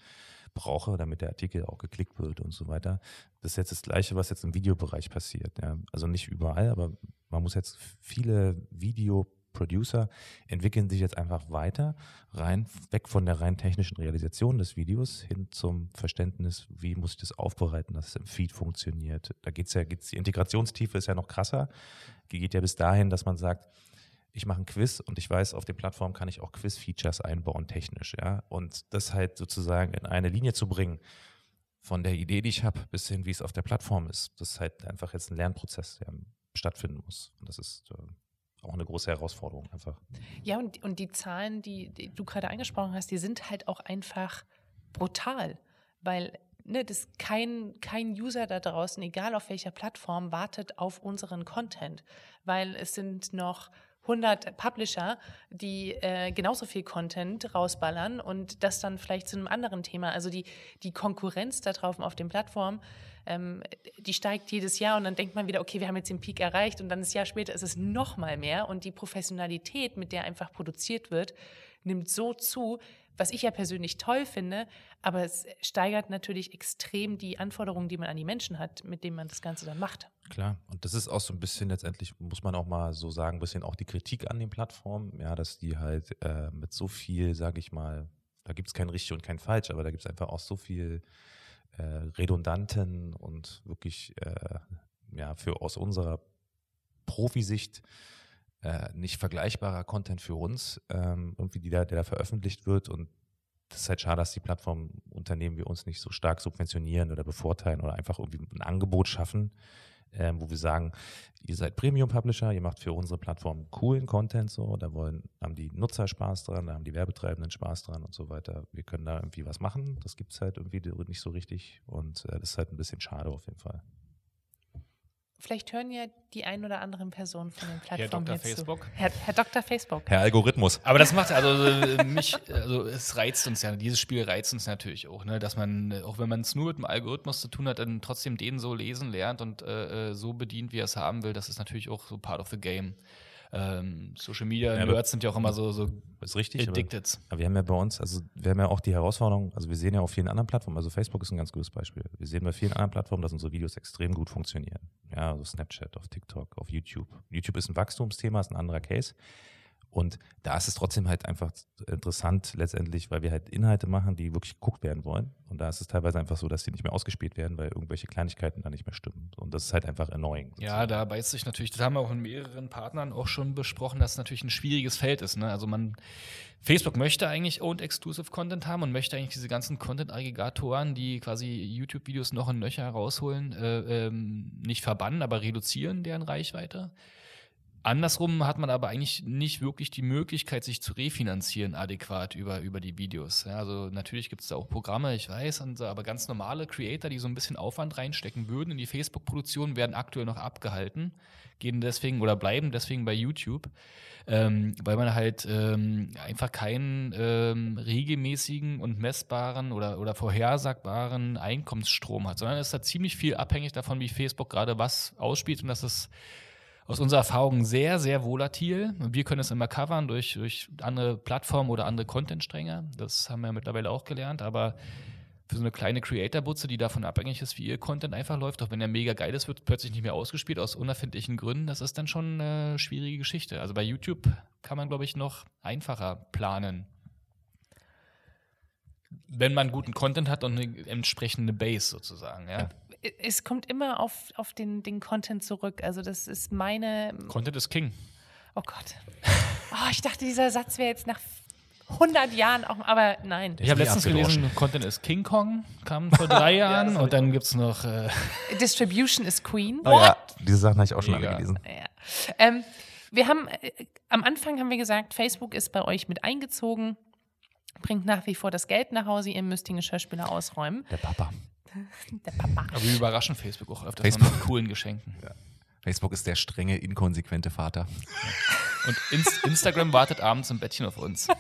brauche, damit der Artikel auch geklickt wird und so weiter. Das ist jetzt das Gleiche, was jetzt im Videobereich passiert. Ja. Also nicht überall, aber man muss jetzt viele Videoproducer entwickeln sich jetzt einfach weiter, rein, weg von der rein technischen Realisation des Videos hin zum Verständnis, wie muss ich das aufbereiten, dass es im Feed funktioniert. Da geht's ja, geht's, die Integrationstiefe ist ja noch krasser. Die geht ja bis dahin, dass man sagt, ich mache ein Quiz und ich weiß, auf den Plattformen kann ich auch Quiz-Features einbauen, technisch, ja. Und das halt sozusagen in eine Linie zu bringen, von der Idee, die ich habe, bis hin, wie es auf der Plattform ist, das ist halt einfach jetzt ein Lernprozess, der stattfinden muss. Und das ist äh, auch eine große Herausforderung einfach. Ja, und, und die Zahlen, die, die du gerade angesprochen hast, die sind halt auch einfach brutal, weil ne, das kein, kein User da draußen, egal auf welcher Plattform, wartet auf unseren Content, weil es sind noch 100 Publisher, die äh, genauso viel Content rausballern und das dann vielleicht zu einem anderen Thema. Also die, die Konkurrenz da drauf auf den Plattformen, ähm, die steigt jedes Jahr und dann denkt man wieder, okay, wir haben jetzt den Peak erreicht und dann das Jahr später ist es noch mal mehr und die Professionalität, mit der einfach produziert wird, nimmt so zu, was ich ja persönlich toll finde, aber es steigert natürlich extrem die Anforderungen, die man an die Menschen hat, mit denen man das Ganze dann macht. Klar, und das ist auch so ein bisschen letztendlich, muss man auch mal so sagen, ein bisschen auch die Kritik an den Plattformen, ja, dass die halt äh, mit so viel, sage ich mal, da gibt es kein richtig und kein falsch, aber da gibt es einfach auch so viel äh, redundanten und wirklich, äh, ja, für aus unserer Profisicht äh, nicht vergleichbarer Content für uns, ähm, irgendwie, die da, der da veröffentlicht wird. Und das ist halt schade, dass die Plattformunternehmen wie uns nicht so stark subventionieren oder bevorteilen oder einfach irgendwie ein Angebot schaffen, ähm, wo wir sagen, ihr seid Premium-Publisher, ihr macht für unsere Plattform coolen Content so, da wollen, haben die Nutzer Spaß dran, da haben die Werbetreibenden Spaß dran und so weiter. Wir können da irgendwie was machen, das gibt es halt irgendwie nicht so richtig und äh, das ist halt ein bisschen schade auf jeden Fall. Vielleicht hören ja die ein oder anderen Personen von den Plattformen Herr Dr. Facebook. Herr, Herr Dr. Facebook. Herr Algorithmus. Aber das macht also äh, mich, also es reizt uns ja, dieses Spiel reizt uns natürlich auch, ne, dass man, auch wenn man es nur mit dem Algorithmus zu tun hat, dann trotzdem den so lesen lernt und äh, äh so bedient, wie er es haben will. Das ist natürlich auch so part of the game ähm, Social Media ja, Nerds sind ja auch immer so, so ist richtig, addicted. Aber, aber, wir haben ja bei uns, also wir haben ja auch die Herausforderung, also wir sehen ja auf vielen anderen Plattformen, also Facebook ist ein ganz gutes Beispiel. Wir sehen bei vielen anderen Plattformen, dass unsere Videos extrem gut funktionieren. Ja, also Snapchat, auf TikTok, auf YouTube. YouTube ist ein Wachstumsthema, ist ein anderer Case. Und da ist es trotzdem halt einfach interessant letztendlich, weil wir halt Inhalte machen, die wirklich geguckt werden wollen. Und da ist es teilweise einfach so, dass die nicht mehr ausgespielt werden, weil irgendwelche Kleinigkeiten da nicht mehr stimmen. Und das ist halt einfach annoying. Sozusagen. Ja, da beißt sich natürlich, das haben wir auch in mehreren Partnern auch schon besprochen, dass es natürlich ein schwieriges Feld ist. Ne? Also man, Facebook möchte eigentlich Owned Exclusive Content haben und möchte eigentlich diese ganzen Content-Aggregatoren, die quasi YouTube-Videos noch in Löcher rausholen, äh, ähm, nicht verbannen, aber reduzieren deren Reichweite Andersrum hat man aber eigentlich nicht wirklich die Möglichkeit, sich zu refinanzieren adäquat über, über die Videos. Ja, also natürlich gibt es da auch Programme, ich weiß, und, aber ganz normale Creator, die so ein bisschen Aufwand reinstecken würden in die Facebook-Produktion, werden aktuell noch abgehalten, gehen deswegen oder bleiben deswegen bei YouTube, ähm, weil man halt ähm, einfach keinen ähm, regelmäßigen und messbaren oder, oder vorhersagbaren Einkommensstrom hat, sondern es ist da ziemlich viel abhängig davon, wie Facebook gerade was ausspielt und das ist aus unserer Erfahrung sehr, sehr volatil. Wir können es immer covern durch, durch andere Plattformen oder andere Content-Stränge. Das haben wir mittlerweile auch gelernt. Aber für so eine kleine Creator-Butze, die davon abhängig ist, wie ihr Content einfach läuft, auch wenn er mega geil ist, wird plötzlich nicht mehr ausgespielt aus unerfindlichen Gründen. Das ist dann schon eine schwierige Geschichte. Also bei YouTube kann man, glaube ich, noch einfacher planen. Wenn man guten Content hat und eine entsprechende Base sozusagen, ja. Es kommt immer auf, auf den, den Content zurück. Also das ist meine. Content ist King. Oh Gott. Oh, ich dachte, dieser Satz wäre jetzt nach 100 Jahren auch, aber nein. Ich habe letztens gelesen, Content ist King Kong, kam vor drei Jahren und dann gibt es noch äh, Distribution is Queen. Oh ja, diese Sachen habe ich auch schon Mega. alle gelesen. Ja. Ähm, wir haben äh, am Anfang haben wir gesagt, Facebook ist bei euch mit eingezogen, bringt nach wie vor das Geld nach Hause, ihr müsst den Geschirrspüler ausräumen. Der Papa. Der Papa. Aber wir überraschen Facebook auch öfters Facebook. mit coolen Geschenken. Facebook ist der strenge, inkonsequente Vater. Und Inst Instagram wartet abends im Bettchen auf uns.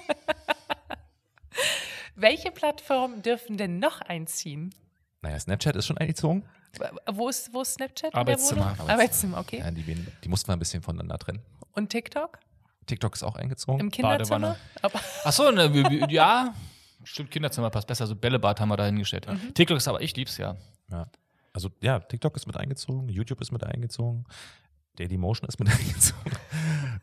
Welche Plattformen dürfen denn noch einziehen? Naja, Snapchat ist schon eingezogen. Wo ist, wo ist Snapchat? in der Arbeitszimmer. Wohnung? Arbeitszimmer, okay. Ja, die, wen- die mussten wir ein bisschen voneinander trennen. Und TikTok? TikTok ist auch eingezogen. Im Kinderzimmer? Achso, ne, ja. Stimmt, Kinderzimmer passt besser. So Bällebad haben wir da hingestellt. Mhm. TikTok ist aber, ich lieb's ja. Ja. Also ja, TikTok ist mit eingezogen, YouTube ist mit eingezogen, Dailymotion ist mit eingezogen,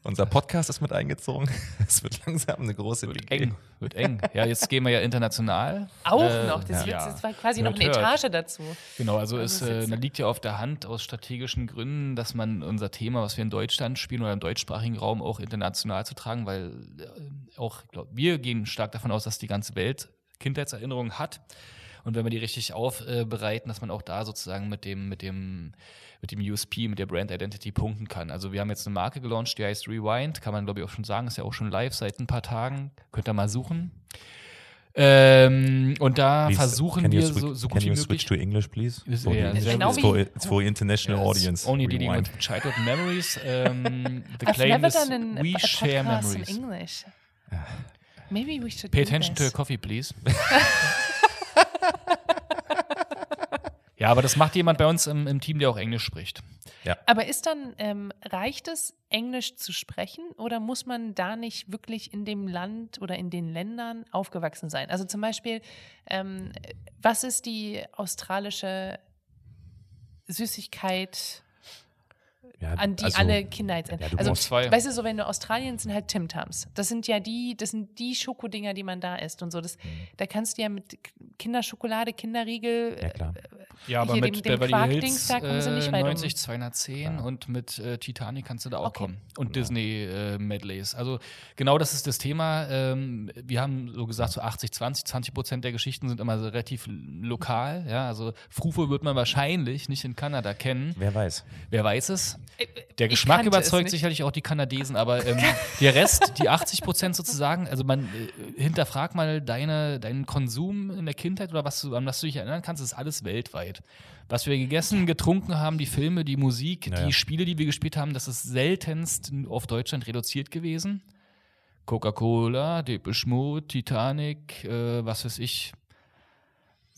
unser Podcast ist mit eingezogen. Es wird langsam eine große Wird WG. eng, wird eng. Ja, jetzt gehen wir ja international. auch Äh, noch. Das, ja. wird, das war quasi noch Hört, eine hört. Etage dazu. Genau, also es äh, liegt ja auf der Hand aus strategischen Gründen, dass man unser Thema, was wir in Deutschland spielen oder im deutschsprachigen Raum auch international zu tragen, weil äh, auch, ich glaub, wir gehen stark davon aus, dass die ganze Welt Kindheitserinnerungen hat. Und wenn wir die richtig aufbereiten, dass man auch da sozusagen mit dem, mit dem, mit dem USP, mit der Brand Identity punkten kann. Also wir haben jetzt eine Marke gelauncht, die heißt Rewind, kann man glaube ich auch schon sagen, ist ja auch schon live seit ein paar Tagen. Könnt ihr mal suchen. Ähm, und da Please, versuchen can you wir switch- so, so can gut wie you möglich. switch to English, please? The- sehr Genau it's, for, it's for international Yes, audience. Only dealing Rewind. with childhood memories. Um, the I've claim never is done an, we a, a share memories. in English. Maybe we should Pay attention to this. your coffee, please. ja, aber das macht jemand bei uns im, im Team, der auch Englisch spricht. Aber ist dann, ähm, reicht es, Englisch zu sprechen oder muss man da nicht wirklich in dem Land oder in den Ländern aufgewachsen sein? Also zum Beispiel, ähm, was ist die australische Süßigkeit, Ja, an die also- alle Kinder jetzt. Ja, du also, zwei. weißt du, so wenn du Australien sind halt Tim Tams. Das sind ja die, das sind die Schokodinger, die man da isst und so. Das, Da kannst du ja mit Kinderschokolade, Kinderriegel, Mhm. Ja, klar. Ja, aber mit dem- dem Beverly Hills da kommen sie nicht äh, weit um. 90, 210 und mit äh, Titanic kannst du da auch Okay. kommen. Und Disney-Medleys. also genau das ist das Thema. Ähm, wir haben so gesagt, so 80, 20, 20 Prozent der Geschichten sind immer so relativ lokal. Ja, also Frufe wird man wahrscheinlich nicht in Kanada kennen. Wer weiß. Wer weiß es? Der Geschmack überzeugt sicherlich auch die Kanadesen, aber ähm, der Rest, die 80 Prozent sozusagen, also man äh, hinterfrag mal deine, deinen Konsum in der Kindheit oder was du, an was du dich erinnern kannst, ist alles weltweit. Was wir gegessen, getrunken haben, die Filme, die Musik, Naja. die Spiele, die wir gespielt haben, das ist seltenst auf Deutschland reduziert gewesen. Coca-Cola, Depeche Mode, Titanic, äh, was weiß ich,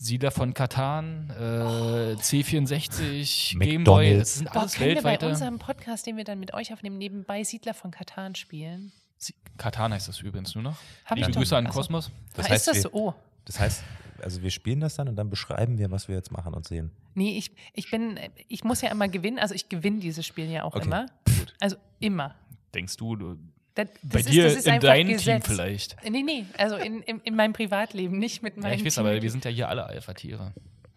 Siedler von Katan, äh, C64, Gameboy, McDonald's. das sind Boah, alles können wir bei weltweite. unserem Podcast, den wir dann mit euch aufnehmen, nebenbei Siedler von Katan spielen? Sie- Katan heißt das übrigens nur noch. Hab ich Liebe doch. Grüße an Ach so. Kosmos. Das heißt, ist das wir- so? Oh. Das heißt, also wir spielen das dann und dann beschreiben wir, was wir jetzt machen und sehen. Nee, ich, ich bin, ich muss ja immer gewinnen, also ich gewinne dieses Spiel ja auch Okay, immer. gut. Also immer. Denkst du, du Das, bei das dir ist, das ist in deinem Gesetz. Team vielleicht? Nee, nee, also in, in, in meinem Privatleben, nicht mit Ja, meinem ich weiß, Team. aber wir sind ja hier alle Alpha-Tiere.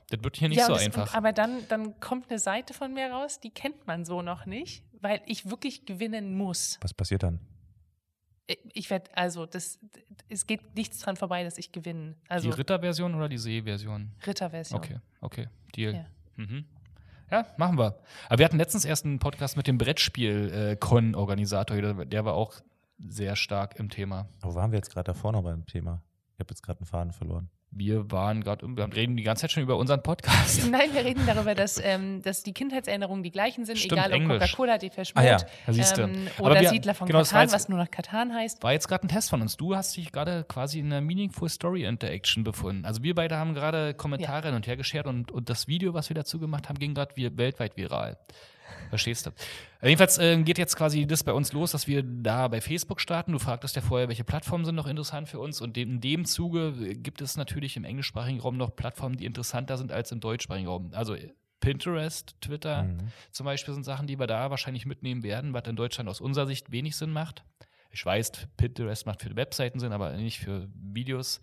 Das wird hier nicht ja, so einfach. Und, aber dann, dann kommt eine Seite von mir raus, die kennt man so noch nicht, weil ich wirklich gewinnen muss. Was passiert dann? Ich- Ich werde, also, das, es geht nichts dran vorbei, dass ich gewinne. Also, die Ritter-Version oder die See-Version? Ritterversion. Okay, okay. Deal. Ja. Mhm. Ja, machen wir. Aber wir hatten letztens erst einen Podcast mit dem Brettspiel-Con-Organisator, der, der war auch sehr stark im Thema. Wo waren wir jetzt gerade davor noch beim Thema? Ich habe jetzt gerade einen Faden verloren. Wir waren gerade, wir reden die ganze Zeit schon über unseren Podcast. Nein, wir reden darüber, dass, ähm, dass die Kindheitserinnerungen die gleichen sind, Stimmt, egal ob Englisch. Coca-Cola, Depeche Ah ja, da siehst du. ähm, Aber oder wir- Siedler von genau, Katan, jetzt- was nur noch Katan heißt. War jetzt gerade ein Test von uns. Du hast dich gerade quasi in einer Meaningful Story Interaction befunden. Also wir beide haben gerade Kommentare hin und her geschert und, und das Video, was wir dazu gemacht haben, ging gerade weltweit viral. Verstehst du? Jedenfalls äh, geht jetzt quasi das bei uns los, dass wir da bei Facebook starten. Du fragtest ja vorher, welche Plattformen sind noch interessant für uns. Und in dem Zuge äh, gibt es natürlich im englischsprachigen Raum noch Plattformen, die interessanter sind als im deutschsprachigen Raum. Also äh, Pinterest, Twitter Mhm. zum Beispiel sind Sachen, die wir da wahrscheinlich mitnehmen werden, was in Deutschland aus unserer Sicht wenig Sinn macht. Ich weiß, Pinterest macht für Webseiten Sinn, aber nicht für Videos.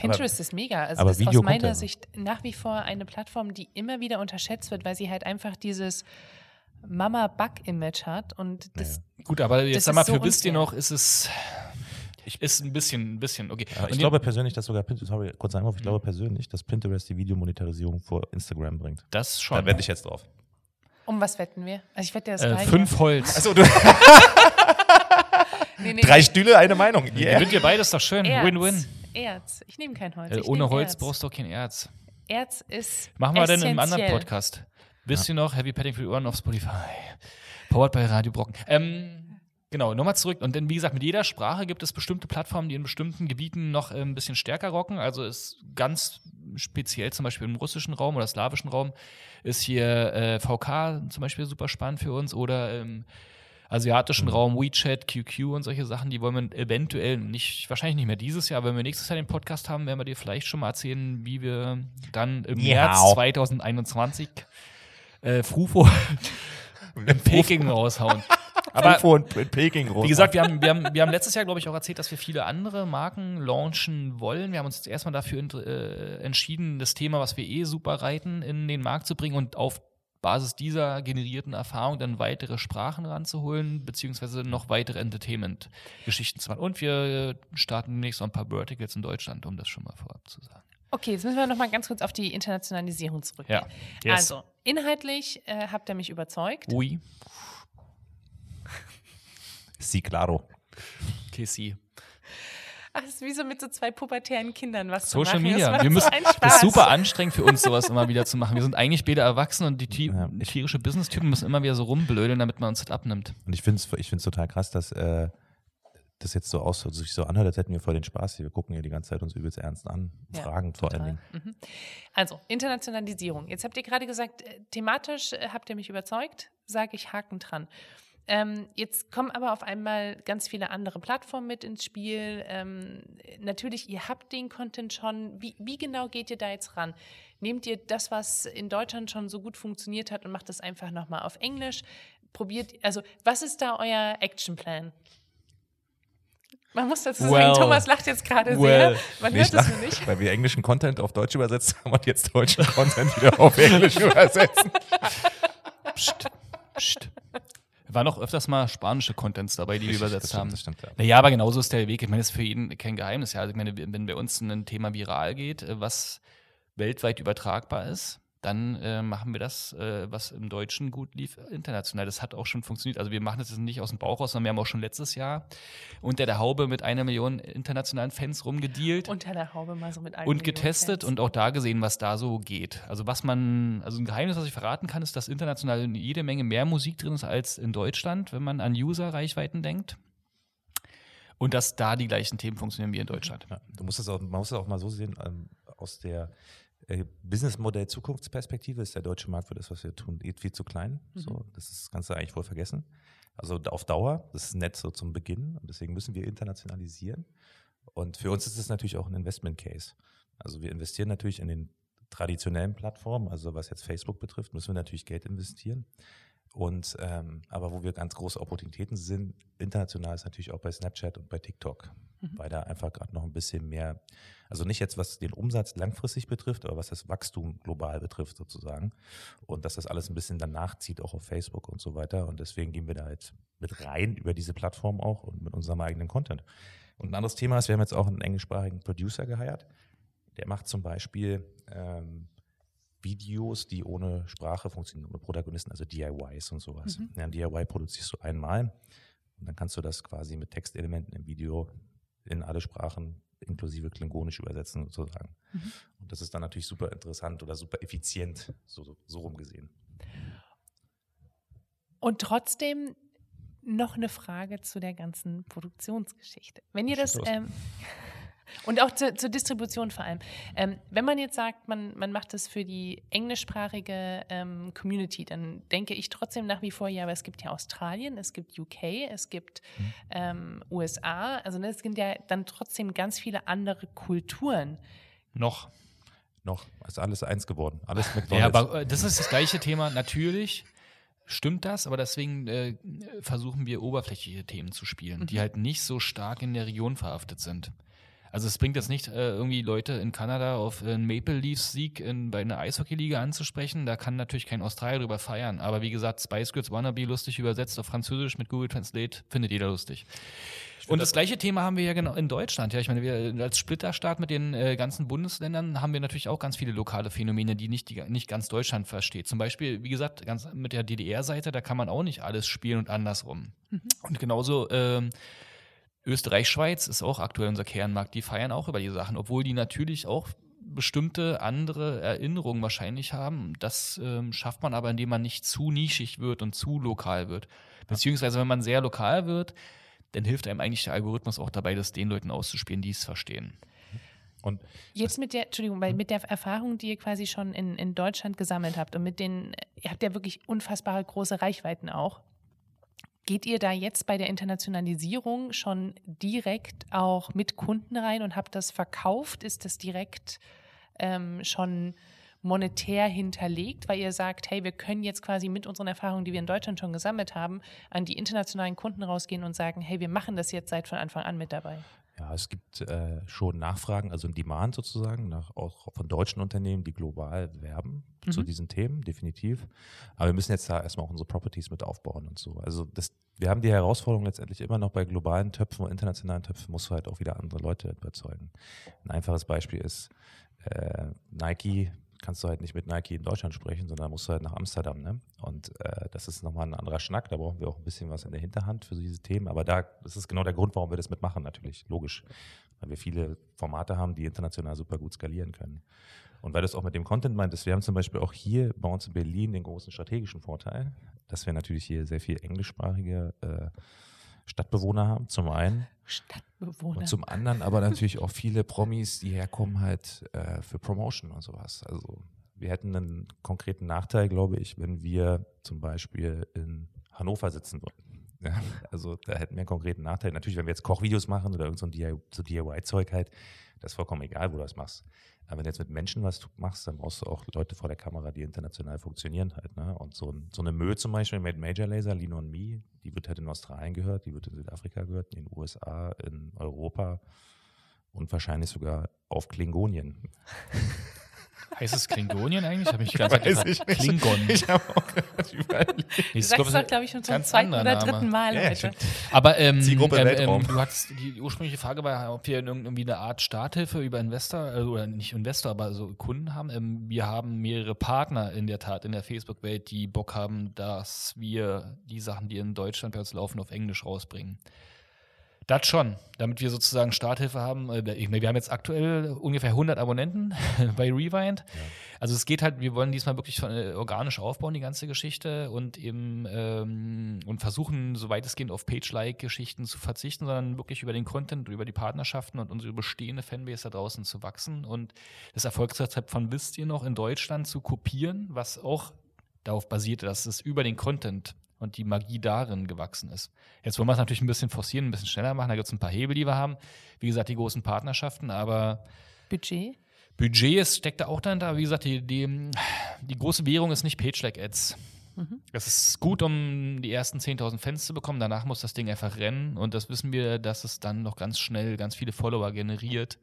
Pinterest ist mega. Also aber das ist aus Video kommt meiner ja. Sicht nach wie vor eine Plattform, die immer wieder unterschätzt wird, weil sie halt einfach dieses Mama-Bug-Image hat. Und das, Gut, aber jetzt sag mal, ist so für wisst ihr noch, ist es ist ein bisschen, ein bisschen, okay. Aber Und ich glaube persönlich, dass sogar Pinterest, sorry, kurz Einwurf, ich Mhm. glaube persönlich, dass Pinterest die Videomonetarisierung vor Instagram bringt. das schon. Da wette ich jetzt drauf. um was wetten wir? Also ich wette das äh, gleiche. fünf Holz. Achso, du, Nee, nee, drei Stühle, eine Meinung. Yeah. Gewinnt ihr beides doch schön. Win-win. Erz. Ich nehme kein Holz. Äh, ohne Holz Erz. brauchst du auch kein Erz. Erz ist Machen wir denn im anderen. Podcast. Wisst ihr noch, Heavy Petting für die Ohren auf Spotify. Powered bei Radio Brocken. Ähm, genau, nochmal zurück. Und dann, wie gesagt, mit jeder Sprache gibt es bestimmte Plattformen, die in bestimmten Gebieten noch äh, ein bisschen stärker rocken. Also ist ganz speziell zum Beispiel im russischen Raum oder slawischen Raum ist hier äh, VK zum Beispiel super spannend für uns oder im asiatischen Raum WeChat, QQ und solche Sachen, die wollen wir eventuell nicht, wahrscheinlich nicht mehr dieses Jahr, wenn wir nächstes Jahr den Podcast haben, werden wir dir vielleicht schon mal erzählen, wie wir dann im Ja. März 2021 äh, Frufo in Peking raushauen. Aber in in Peking groß. wie gesagt, wir haben, wir, haben, wir haben letztes Jahr, glaube ich, auch erzählt, dass wir viele andere Marken launchen wollen. Wir haben uns jetzt erstmal dafür äh, entschieden, das Thema, was wir eh super reiten, in den Markt zu bringen und auf Basis dieser generierten Erfahrung dann weitere Sprachen ranzuholen, beziehungsweise noch weitere Entertainment-Geschichten zu machen. Und wir starten demnächst noch ein paar Verticals in Deutschland, um das schon mal vorab zu sagen. Okay, jetzt müssen wir noch mal ganz kurz auf die Internationalisierung zurückgehen. Ja. Yes. Also, inhaltlich äh, habt ihr mich überzeugt. Ui, Si, claro. KC. Ach, das ist wie so mit so zwei pubertären Kindern was Social zu machen. Media. Wir müssen, so das ist super anstrengend für uns, sowas immer wieder zu machen. Wir sind eigentlich beide erwachsen und die Ja. tierische Business-Typen müssen immer wieder so rumblödeln, damit man uns das abnimmt. Und ich finde es ich find's total krass, dass äh, das jetzt so aus, sich so anhört, als hätten wir voll den Spaß hier. Wir gucken hier die ganze Zeit uns übelst ernst an, Ja, fragen vor allen total. Dingen. Mhm. Also, Internationalisierung. Jetzt habt ihr gerade gesagt, äh, thematisch äh, habt ihr mich überzeugt, sage ich Haken dran. Ähm, jetzt kommen aber auf einmal ganz viele andere Plattformen mit ins Spiel. Ähm, natürlich, ihr habt den Content schon. Wie, wie genau geht ihr da jetzt ran? Nehmt ihr das, was in Deutschland schon so gut funktioniert hat und macht das einfach nochmal auf Englisch? Probiert, also was ist da euer Actionplan? Man muss dazu sagen, Well. Thomas lacht jetzt gerade Well. sehr. Man Nee, hört es nur nicht. Weil wir englischen Content auf Deutsch übersetzt haben und jetzt deutschen Content wieder auf Englisch übersetzen. Psst, psst. War noch öfters mal spanische Contents dabei, die wir übersetzt stimmt, haben. Das stimmt, ja. Naja, aber genauso ist der Weg. Ich meine, das ist für jeden kein Geheimnis. Ja, also ich meine, wenn bei uns ein Thema viral geht, äh, was weltweit übertragbar ist, dann äh, machen wir das, äh, was im Deutschen gut lief, international. Das hat auch schon funktioniert. Also wir machen das jetzt nicht aus dem Bauch raus, sondern wir haben auch schon letztes Jahr unter der Haube mit einer Million internationalen Fans rumgedealt Unter der Haube mal so mit einem und getestet und auch da gesehen, was da so geht. Also was man, also ein Geheimnis, was ich verraten kann, ist, dass international jede Menge mehr Musik drin ist als in Deutschland, wenn man an User-Reichweiten denkt. Und dass da die gleichen Themen funktionieren wie in Deutschland. Ja, du musst es auch, man muss es auch mal so sehen, ähm, aus der äh, Businessmodell-Zukunftsperspektive ist der deutsche Markt für das, was wir tun, eh viel zu klein. So, das ist, kannst du eigentlich wohl vergessen. Also auf Dauer, das ist nett so zum Beginn und deswegen müssen wir internationalisieren. Und für uns ist es natürlich auch ein Investment Case. Also wir investieren natürlich in den traditionellen Plattformen, also was jetzt Facebook betrifft, müssen wir natürlich Geld investieren. Und ähm, aber wo wir ganz große Opportunitäten sind, international ist natürlich auch bei Snapchat und bei TikTok, weil da einfach gerade noch ein bisschen mehr, also nicht jetzt was den Umsatz langfristig betrifft, aber was das Wachstum global betrifft sozusagen. Und dass das alles ein bisschen danach zieht, auch auf Facebook und so weiter. Und deswegen gehen wir da halt mit rein über diese Plattform auch und mit unserem eigenen Content. Und ein anderes Thema ist, wir haben jetzt auch einen englischsprachigen Producer geheiert. Der macht zum Beispiel ähm, Videos, die ohne Sprache funktionieren, ohne Protagonisten, also DIYs und sowas. Mhm. Ja, ein DIY produzierst du einmal und dann kannst du das quasi mit Textelementen im Video in alle Sprachen inklusive Klingonisch übersetzen sozusagen. Mhm. Und das ist dann natürlich super interessant oder super effizient, so, so, so rum gesehen. Und trotzdem noch eine Frage zu der ganzen Produktionsgeschichte. Wenn ihr das, ähm, und auch zu, zur Distribution vor allem. Ähm, wenn man jetzt sagt, man, man macht das für die englischsprachige ähm, Community, dann denke ich trotzdem nach wie vor, ja, aber es gibt ja Australien, es gibt UK, es gibt mhm. ähm, USA, also ne, es sind ja dann trotzdem ganz viele andere Kulturen. Noch. Noch. Ist alles eins geworden. Alles McDonalds. Ja, aber äh, das ist das gleiche Thema. Natürlich stimmt das, aber deswegen äh, versuchen wir oberflächliche Themen zu spielen, mhm. die halt nicht so stark in der Region verhaftet sind. Also es bringt jetzt nicht, äh, irgendwie Leute in Kanada auf einen Maple Leafs Sieg in, bei einer Eishockeyliga anzusprechen. Da kann natürlich kein Australier drüber feiern. Aber wie gesagt, Spice Girls Wannabe lustig übersetzt auf Französisch mit Google Translate findet jeder lustig. Und das, das gleiche Thema haben wir ja genau in Deutschland. Ja, ich meine, wir als Splitterstaat mit den äh, ganzen Bundesländern haben wir natürlich auch ganz viele lokale Phänomene, die nicht, die nicht ganz Deutschland versteht. Zum Beispiel, wie gesagt, ganz mit der DDR-Seite, da kann man auch nicht alles spielen und andersrum. Mhm. Und genauso ähm, Österreich-Schweiz ist auch aktuell unser Kernmarkt. Die feiern auch über die Sachen, obwohl die natürlich auch bestimmte andere Erinnerungen wahrscheinlich haben. Das ähm, schafft man aber, indem man nicht zu nischig wird und zu lokal wird. Beziehungsweise, wenn man sehr lokal wird, dann hilft einem eigentlich der Algorithmus auch dabei, das den Leuten auszuspielen, die es verstehen. Und Jetzt mit der, Entschuldigung, weil mit der Erfahrung, die ihr quasi schon in, in Deutschland gesammelt habt und mit den, ihr habt ja wirklich unfassbare große Reichweiten auch. Geht ihr da jetzt bei der Internationalisierung schon direkt auch mit Kunden rein und habt das verkauft? Ist das direkt ähm, schon monetär hinterlegt, weil ihr sagt, hey, wir können jetzt quasi mit unseren Erfahrungen, die wir in Deutschland schon gesammelt haben, an die internationalen Kunden rausgehen und sagen, hey, wir machen das jetzt seit von Anfang an mit dabei? Ja, es gibt äh, schon Nachfragen, also ein Demand sozusagen, nach, auch von deutschen Unternehmen, die global werben mhm. zu diesen Themen, definitiv. Aber wir müssen jetzt da erstmal auch unsere Properties mit aufbauen und so. Also das, wir haben die Herausforderung letztendlich immer noch bei globalen Töpfen und internationalen Töpfen, musst du halt auch wieder andere Leute überzeugen. Ein einfaches Beispiel ist äh, Nike kannst du halt nicht mit Nike in Deutschland sprechen, sondern musst du halt nach Amsterdam. Ne? Und äh, das ist nochmal ein anderer Schnack. Da brauchen wir auch ein bisschen was in der Hinterhand für diese Themen. Aber da, das ist genau der Grund, warum wir das mitmachen, natürlich. Logisch. Weil wir viele Formate haben, die international super gut skalieren können. Und weil du es auch mit dem Content meintest, wir haben zum Beispiel auch hier bei uns in Berlin den großen strategischen Vorteil, dass wir natürlich hier sehr viel englischsprachige äh, Stadtbewohner haben, zum einen. Stadtbewohner. Und zum anderen aber natürlich auch viele Promis, die herkommen halt äh, für Promotion und sowas. Also wir hätten einen konkreten Nachteil, glaube ich, wenn wir zum Beispiel in Hannover sitzen würden. Ja, also da hätten wir einen konkreten Nachteil. Natürlich, wenn wir jetzt Kochvideos machen oder irgend so ein DIY-Zeug halt, das ist vollkommen egal, wo du das machst. Aber wenn du jetzt mit Menschen was machst, dann brauchst du auch Leute vor der Kamera, die international funktionieren halt. Ne? Und so, ein, so eine Mö zum Beispiel mit Major Laser, Lean on Me, die wird halt in Australien gehört, die wird in Südafrika gehört, in den USA, in Europa und wahrscheinlich sogar auf Klingonien. Heißt es Klingonien eigentlich? Habe ich ganz Weiß ich Klingon. Ich habe auch gerade überlegt. Du sagst das, glaube ich, schon zum zweiten oder dritten Mal ja, heute. Aber ähm, ähm, ähm, du hattest die ursprüngliche Frage war, ob wir irgendwie eine Art Starthilfe über Investor äh, oder nicht Investor, aber so Kunden haben. Ähm, wir haben mehrere Partner in der Tat in der Facebook-Welt, die Bock haben, dass wir die Sachen, die in Deutschland bei uns laufen, auf Englisch rausbringen. Das schon, damit wir sozusagen Starthilfe haben. Äh, wir haben jetzt aktuell ungefähr 100 Abonnenten bei Rewind. Ja. Also es geht halt, wir wollen diesmal wirklich äh, organisch aufbauen, die ganze Geschichte und eben ähm, und versuchen, so weitestgehend auf Page-like-Geschichten zu verzichten, sondern wirklich über den Content, über die Partnerschaften und unsere bestehende Fanbase da draußen zu wachsen und das Erfolgsrezept von Wisst ihr noch in Deutschland zu kopieren, was auch darauf basiert, dass es über den Content und die Magie darin gewachsen ist. Jetzt wollen wir es natürlich ein bisschen forcieren, ein bisschen schneller machen. Da gibt es ein paar Hebel, die wir haben. Wie gesagt, die großen Partnerschaften, aber. Budget? Budget ist, steckt da auch dahinter. Wie gesagt, die, die, die große Währung ist nicht Page-Like-Ads. Mhm. Es ist gut, um die ersten 10.000 Fans zu bekommen. Danach muss das Ding einfach rennen. Und das wissen wir, dass es dann noch ganz schnell ganz viele Follower generiert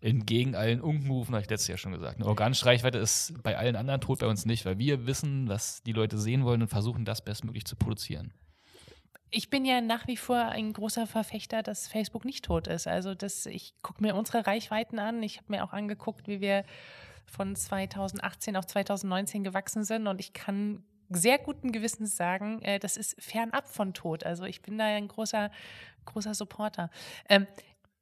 entgegen allen Unkenrufen, habe ich letztes Jahr schon gesagt. Eine organische Reichweite ist bei allen anderen tot, bei uns nicht, weil wir wissen, was die Leute sehen wollen und versuchen, das bestmöglich zu produzieren. Ich bin ja nach wie vor ein großer Verfechter, dass Facebook nicht tot ist. Also das, ich gucke mir unsere Reichweiten an. Ich habe mir auch angeguckt, wie wir von 2018 auf 2019 gewachsen sind und ich kann sehr guten Gewissens sagen, äh, das ist fernab von Tod. Also ich bin da ein großer, großer Supporter.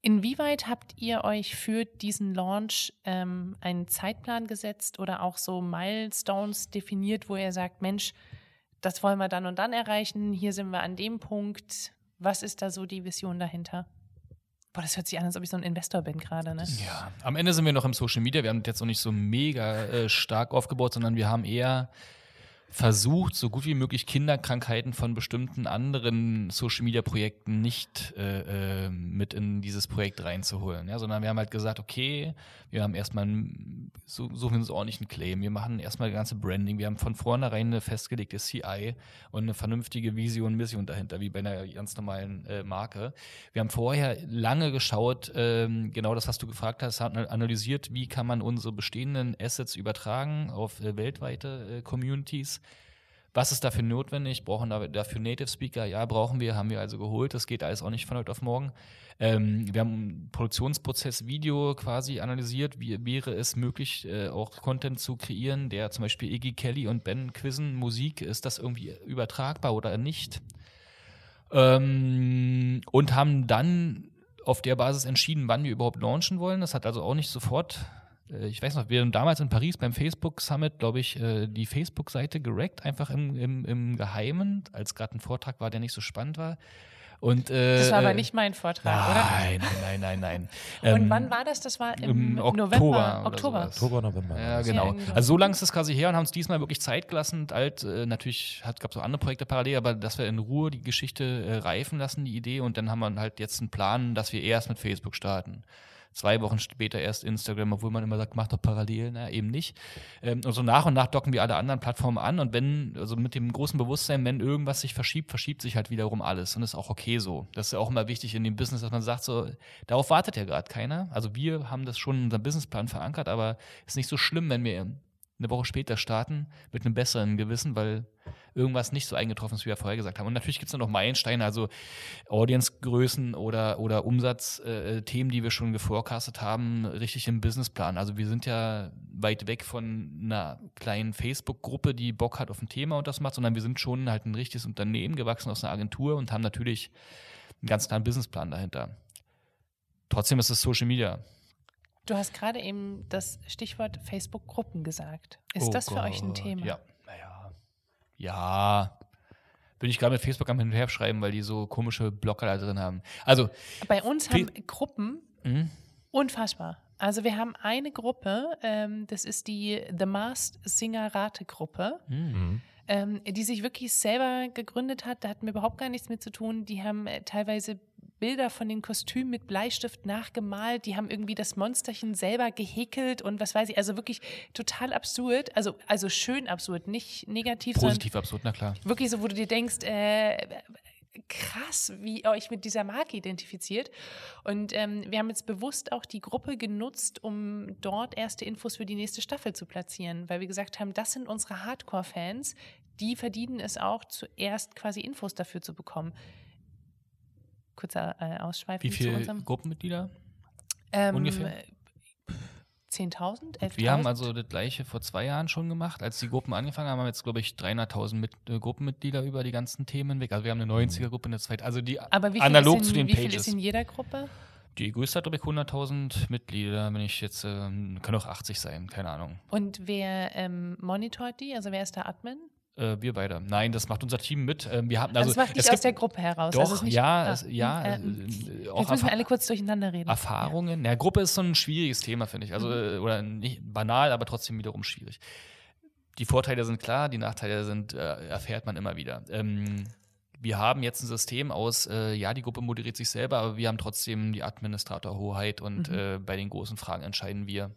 Inwieweit habt ihr euch für diesen Launch ähm, einen Zeitplan gesetzt oder auch so Milestones definiert, wo ihr sagt, Mensch, das wollen wir dann und dann erreichen, hier sind wir an dem Punkt. Was ist da so die Vision dahinter? Boah, das hört sich an, als ob ich so ein Investor bin gerade, ne? Ja, am Ende sind wir noch im Social Media. Wir haben jetzt noch nicht so mega äh, stark aufgebaut, sondern wir haben eher versucht, so gut wie möglich Kinderkrankheiten von bestimmten anderen Social Media Projekten nicht äh, äh, mit in dieses Projekt reinzuholen. Ja, sondern wir haben halt gesagt, okay, wir haben erstmal einen, suchen uns ordentlich einen Claim, wir machen erstmal das ganze Branding, wir haben von vornherein eine festgelegte CI und eine vernünftige Vision, Mission dahinter, wie bei einer ganz normalen äh, Marke. Wir haben vorher lange geschaut, ähm, genau das, was du gefragt hast, haben analysiert, wie kann man unsere bestehenden Assets übertragen auf äh, weltweite äh, Communities was ist dafür notwendig? Brauchen dafür Native Speaker? Ja, brauchen wir, haben wir also geholt. Das geht alles auch nicht von heute auf morgen. Ähm, wir haben einen Produktionsprozess Video quasi analysiert. Wie wäre es möglich, äh, auch Content zu kreieren, der zum Beispiel Iggy Kelly und Ben quizzen Musik, ist das irgendwie übertragbar oder nicht? Ähm, und haben dann auf der Basis entschieden, wann wir überhaupt launchen wollen. Das hat also auch nicht sofort ich weiß noch, wir haben damals in Paris beim Facebook Summit, glaube ich, äh, die Facebook-Seite gerackt, einfach im, im, im Geheimen, als gerade ein Vortrag war, der nicht so spannend war. Und, äh, das war aber nicht mein Vortrag, nein, oder? Nein, nein, nein, nein. Und ähm, wann war das? Das war im, im Oktober. November. Oktober. Oktober, November. Ja, genau. Also so lange ist das quasi her und haben uns diesmal wirklich Zeit gelassen. Alt, äh, natürlich gab es auch andere Projekte parallel, aber dass wir in Ruhe die Geschichte äh, reifen lassen, die Idee. Und dann haben wir halt jetzt einen Plan, dass wir erst mit Facebook starten zwei Wochen später erst Instagram, obwohl man immer sagt, mach doch parallel, na, eben nicht. Ähm, und so nach und nach docken wir alle anderen Plattformen an und wenn, also mit dem großen Bewusstsein, wenn irgendwas sich verschiebt, verschiebt sich halt wiederum alles und ist auch okay so. Das ist ja auch immer wichtig in dem Business, dass man sagt, so, darauf wartet ja gerade keiner. Also wir haben das schon in unserem Businessplan verankert, aber ist nicht so schlimm, wenn wir eine Woche später starten mit einem besseren Gewissen, weil irgendwas nicht so eingetroffen ist, wie wir vorher gesagt haben. Und natürlich gibt es noch Meilensteine, also Audience-Größen oder, oder Umsatzthemen, äh, die wir schon geforecastet haben, richtig im Businessplan. Also wir sind ja weit weg von einer kleinen Facebook-Gruppe, die Bock hat auf ein Thema und das macht, sondern wir sind schon halt ein richtiges Unternehmen gewachsen aus einer Agentur und haben natürlich einen ganz klaren Businessplan dahinter. Trotzdem ist es Social Media. Du hast gerade eben das Stichwort Facebook-Gruppen gesagt. Ist oh das für Gott. euch ein Thema? Ja, naja. Ja. Bin ich gerade mit Facebook am Hin und Her schreiben, weil die so komische Blocker da drin haben. Also. Bei uns haben Gruppen mhm. unfassbar. Also wir haben eine Gruppe, ähm, das ist die The Masked Singer Rate Gruppe. Mhm. Ähm, die sich wirklich selber gegründet hat. Da hatten wir überhaupt gar nichts mit zu tun. Die haben äh, teilweise Bilder von den Kostümen mit Bleistift nachgemalt. Die haben irgendwie das Monsterchen selber gehäkelt und was weiß ich. Also wirklich total absurd. Also, also schön absurd, nicht negativ. Positiv absurd, na klar. Wirklich so, wo du dir denkst, äh, krass, wie ihr euch mit dieser Marke identifiziert. Und ähm, wir haben jetzt bewusst auch die Gruppe genutzt, um dort erste Infos für die nächste Staffel zu platzieren, weil wir gesagt haben, das sind unsere Hardcore-Fans, die verdienen es auch, zuerst quasi Infos dafür zu bekommen kurzer äh, Ausschweifung Wie viele Gruppenmitglieder? Ähm, Ungefähr? 10.000, 11.000? Wir haben also das gleiche vor zwei Jahren schon gemacht. Als die Gruppen angefangen haben, haben wir jetzt, glaube ich, 300.000 äh, Gruppenmitglieder über die ganzen Themen weg. Also wir haben eine 90er-Gruppe, eine zweite. Also die Aber wie analog in, zu den wie Pages. Wie viel ist in jeder Gruppe? Die größte hat, glaube ich, 100.000 Mitglieder. Wenn ich jetzt, ähm, können auch 80 sein, keine Ahnung. Und wer ähm, monitort die? Also wer ist der Admin? Äh, wir beide. Nein, das macht unser Team mit. Ähm, wir haben, also, das macht nicht aus der Gruppe heraus. Doch, also nicht, ja, es, ja. Äh, äh, auch jetzt müssen wir alle kurz durcheinander reden. Erfahrungen. Ja. ja, Gruppe ist so ein schwieriges Thema, finde ich. Also, mhm. Äh, oder nicht banal, aber trotzdem wiederum schwierig. Die Vorteile sind klar, die Nachteile sind, äh, erfährt man immer wieder. Ähm, wir haben jetzt ein System aus, äh, ja, die Gruppe moderiert sich selber, aber wir haben trotzdem die Administratorhoheit und mhm. äh, bei den großen Fragen entscheiden wir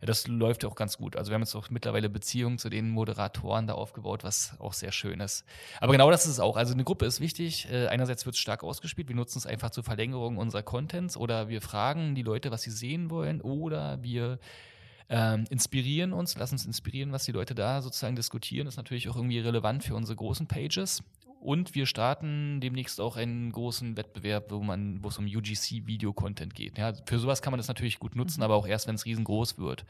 das läuft auch ganz gut. Also wir haben jetzt auch mittlerweile Beziehungen zu den Moderatoren da aufgebaut, was auch sehr schön ist. Aber genau das ist es auch. Also eine Gruppe ist wichtig. Äh, einerseits wird es stark ausgespielt. Wir nutzen es einfach zur Verlängerung unserer Contents oder wir fragen die Leute, was sie sehen wollen oder wir ähm, inspirieren uns, lassen uns inspirieren, was die Leute da sozusagen diskutieren. Das ist natürlich auch irgendwie relevant für unsere großen Pages. Und wir starten demnächst auch einen großen Wettbewerb, wo man, wo es um UGC-Video-Content geht. Ja, für sowas kann man das natürlich gut nutzen, mhm. aber auch erst, wenn es riesengroß wird.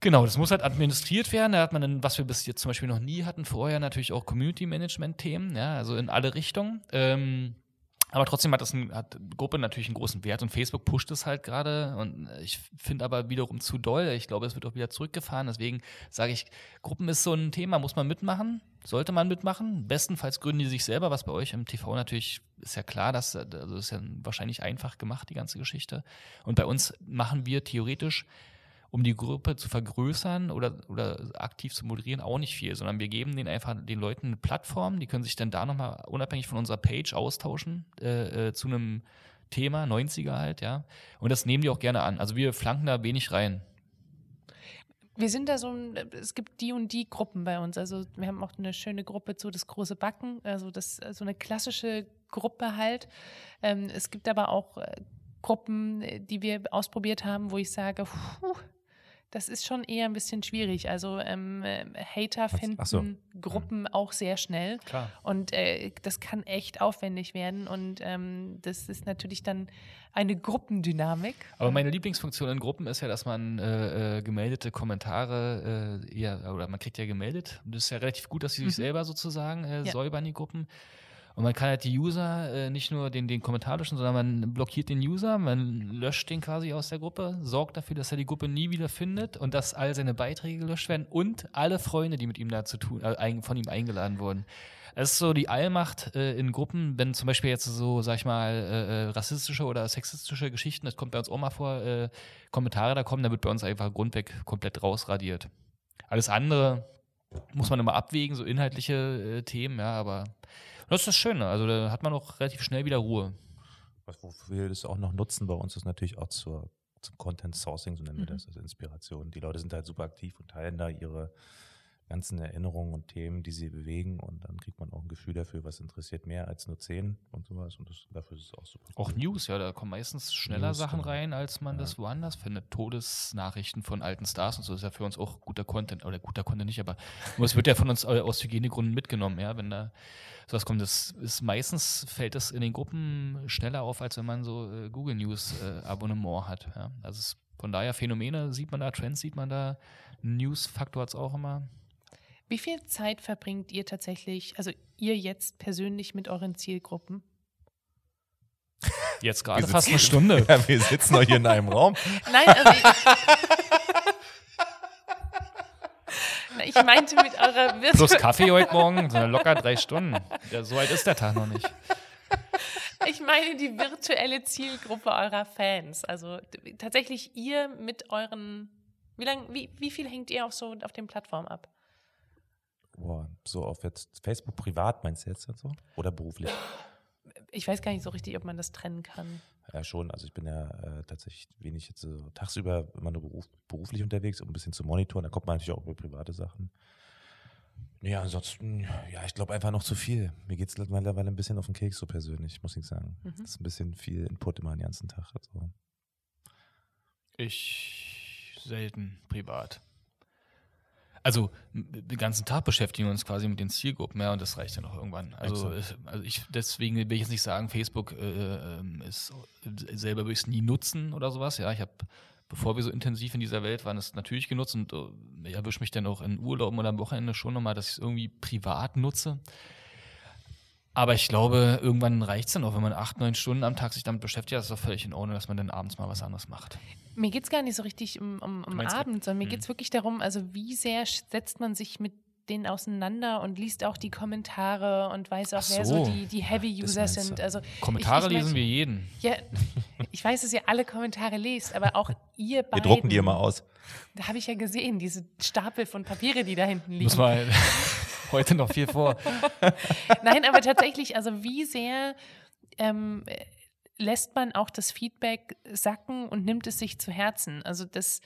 Genau, das muss halt administriert werden. Da hat man dann, was wir bis jetzt zum Beispiel noch nie hatten, vorher natürlich auch Community-Management-Themen, ja, also in alle Richtungen. Ähm, aber trotzdem hat das ein, hat Gruppe natürlich einen großen Wert und Facebook pusht es halt gerade und ich finde aber wiederum zu doll. Ich glaube, es wird auch wieder zurückgefahren. Deswegen sage ich, Gruppen ist so ein Thema, muss man mitmachen, sollte man mitmachen. Bestenfalls gründen die sich selber, was bei euch im TV natürlich ist ja klar, dass also das ist ja wahrscheinlich einfach gemacht, die ganze Geschichte. Und bei uns machen wir theoretisch um die Gruppe zu vergrößern oder, oder aktiv zu moderieren, auch nicht viel, sondern wir geben den einfach den Leuten eine Plattform, die können sich dann da nochmal unabhängig von unserer Page austauschen äh, äh, zu einem Thema, 90er halt, ja. Und das nehmen die auch gerne an. Also wir flanken da wenig rein. Wir sind da so es gibt die und die Gruppen bei uns. Also wir haben auch eine schöne Gruppe zu das große Backen, also das so eine klassische Gruppe halt. Ähm, es gibt aber auch äh, Gruppen, die wir ausprobiert haben, wo ich sage, puh, das ist schon eher ein bisschen schwierig. Also ähm, Hater finden so. Gruppen mhm. auch sehr schnell. Klar. Und äh, das kann echt aufwendig werden. Und ähm, das ist natürlich dann eine Gruppendynamik. Aber meine Lieblingsfunktion in Gruppen ist ja, dass man äh, äh, gemeldete Kommentare äh, eher, oder man kriegt ja gemeldet. Und das ist ja relativ gut, dass sie sich mhm. selber sozusagen äh, ja. säubern, die Gruppen. Und man kann halt die User äh, nicht nur den, den Kommentar löschen, sondern man blockiert den User, man löscht den quasi aus der Gruppe, sorgt dafür, dass er die Gruppe nie wieder findet und dass all seine Beiträge gelöscht werden und alle Freunde, die mit ihm da zu tun, äh, von ihm eingeladen wurden. Es ist so die Allmacht äh, in Gruppen, wenn zum Beispiel jetzt so, sag ich mal, äh, äh rassistische oder sexistische Geschichten, das kommt bei uns auch mal vor, äh, Kommentare da kommen, dann wird bei uns einfach grundweg komplett rausradiert. Alles andere muss man immer abwägen, so inhaltliche äh, Themen, ja, aber das ist das Schöne. Also da hat man auch relativ schnell wieder Ruhe. Was, wofür wir das auch noch nutzen bei uns ist natürlich auch zur, zum Content Sourcing, so nennen wir mhm. das, also Inspiration. Die Leute sind halt super aktiv und teilen da ihre ganzen Erinnerungen und Themen, die sie bewegen und dann kriegt man auch ein Gefühl dafür, was interessiert mehr als nur zehn und sowas und das, dafür ist es auch super. Auch cool. News, ja, da kommen meistens schneller News, Sachen genau. rein, als man ja. das woanders findet. Todesnachrichten von alten Stars und so ist ja für uns auch guter Content, oder guter Content nicht, aber es wird ja von uns aus Hygienegründen mitgenommen, ja, wenn da sowas kommt. Das ist meistens fällt das in den Gruppen schneller auf, als wenn man so äh, Google News äh, Abonnement hat. Ja. Also es, von daher Phänomene sieht man da, Trends sieht man da, News-Faktor hat es auch immer. Wie viel Zeit verbringt ihr tatsächlich, also ihr jetzt persönlich mit euren Zielgruppen? Jetzt gerade fast eine Stunde. Ja, wir sitzen noch hier in einem Raum. Nein, also ich, ich meinte mit eurer Virtual Plus Kaffee heute Morgen, so locker drei Stunden. Ja, so weit ist der Tag noch nicht. Ich meine die virtuelle Zielgruppe eurer Fans. Also tatsächlich ihr mit euren. Wie, lang, wie, wie viel hängt ihr auch so auf den Plattformen ab? Boah, so auf jetzt Facebook privat meinst du jetzt so? Oder beruflich? Ich weiß gar nicht so richtig, ob man das trennen kann. Ja, schon. Also ich bin ja äh, tatsächlich wenig jetzt so tagsüber immer nur beruf, beruflich unterwegs, um ein bisschen zu monitoren. Da kommt man natürlich auch über private Sachen. Ja, ansonsten, ja, ich glaube einfach noch zu viel. Mir geht es mittlerweile ein bisschen auf den Keks, so persönlich, muss ich sagen. Mhm. Das ist ein bisschen viel Input immer den ganzen Tag. Also. Ich selten privat also den ganzen Tag beschäftigen wir uns quasi mit den Zielgruppen, ja, und das reicht ja noch irgendwann. Also, also ich, deswegen will ich jetzt nicht sagen, Facebook äh, ähm, ist selber würde ich es nie nutzen oder sowas. Ja, ich habe, bevor wir so intensiv in dieser Welt waren, es natürlich genutzt und äh, erwische mich dann auch in Urlaub oder am Wochenende schon nochmal, dass ich es irgendwie privat nutze. Aber ich glaube, irgendwann reicht es dann auch, wenn man acht, neun Stunden am Tag sich damit beschäftigt. Das ist doch völlig in Ordnung, dass man dann abends mal was anderes macht. Mir geht es gar nicht so richtig um, um, um Abend, sondern mir mhm. geht es wirklich darum, also wie sehr setzt man sich mit denen auseinander und liest auch die Kommentare und weiß auch, so, wer so die, die Heavy-User sind. Also Kommentare ich, ich lesen wir jeden. Ja, ich weiß, dass ihr alle Kommentare lest, aber auch ihr beiden. Wir drucken die immer aus. Da habe ich ja gesehen, diese Stapel von Papiere, die da hinten liegen. Muss mal heute noch viel vor. Nein, aber tatsächlich, also wie sehr ähm, lässt man auch das Feedback sacken und nimmt es sich zu Herzen? Also das,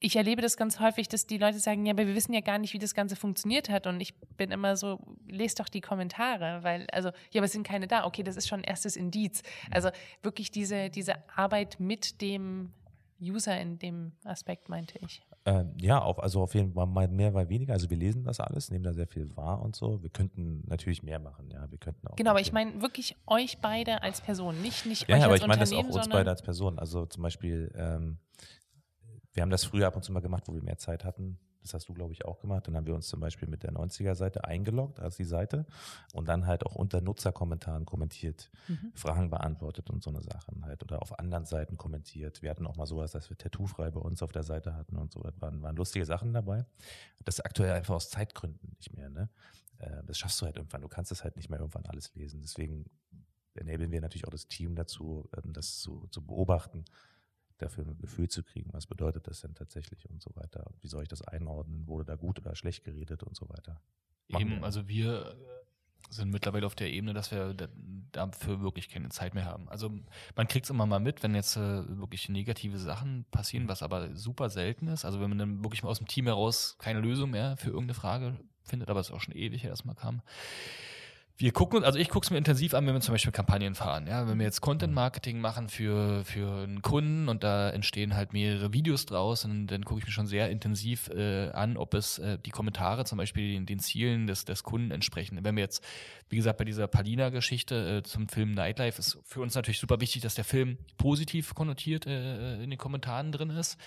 ich erlebe das ganz häufig, dass die Leute sagen, ja, aber wir wissen ja gar nicht, wie das Ganze funktioniert hat. Und ich bin immer so, lest doch die Kommentare, weil, also, ja, aber es sind keine da. Okay, das ist schon erstes Indiz. Also wirklich diese, diese Arbeit mit dem User in dem Aspekt, meinte ich. Ähm, ja, auf, also auf jeden Fall mal mehr, mal weniger. Also wir lesen das alles, nehmen da sehr viel wahr und so. Wir könnten natürlich mehr machen, ja. Wir könnten auch. Genau, aber ich meine wirklich euch beide als Person, nicht, nicht ja, euch aber als ich meine das auch uns beide als Person. Also zum Beispiel, ähm, wir haben das früher ab und zu mal gemacht, wo wir mehr Zeit hatten. Das hast du, glaube ich, auch gemacht. Dann haben wir uns zum Beispiel mit der 90er-Seite eingeloggt als die Seite und dann halt auch unter Nutzerkommentaren kommentiert, mhm. Fragen beantwortet und so eine Sachen halt oder auf anderen Seiten kommentiert. Wir hatten auch mal sowas, dass wir Tattoo-frei bei uns auf der Seite hatten und so. Das waren, waren lustige Sachen dabei. Das ist aktuell einfach aus Zeitgründen nicht mehr. Ne? Äh, das schaffst du halt irgendwann. Du kannst es halt nicht mehr irgendwann alles lesen. Deswegen enablen wir natürlich auch das Team dazu, ähm, das zu, zu beobachten dafür ein Gefühl zu kriegen, was bedeutet das denn tatsächlich und so weiter. Wie soll ich das einordnen? Wurde da gut oder schlecht geredet und so weiter? Machen Eben, wir. also wir sind mittlerweile auf der Ebene, dass wir dafür wirklich keine Zeit mehr haben. Also man kriegt es immer mal mit, wenn jetzt äh, wirklich negative Sachen passieren, was aber super selten ist. Also wenn man dann wirklich mal aus dem Team heraus keine Lösung mehr für irgendeine Frage findet, aber es auch schon ewig erstmal kam wir gucken, also ich gucke es mir intensiv an, wenn wir zum Beispiel Kampagnen fahren. Ja, wenn wir jetzt Content Marketing machen für, für einen Kunden und da entstehen halt mehrere Videos draus, und dann gucke ich mir schon sehr intensiv äh, an, ob es äh, die Kommentare zum Beispiel den, den Zielen des, des Kunden entsprechen. Wenn wir jetzt, wie gesagt, bei dieser Palina-Geschichte äh, zum Film Nightlife ist für uns natürlich super wichtig, dass der Film positiv konnotiert äh, in den Kommentaren drin ist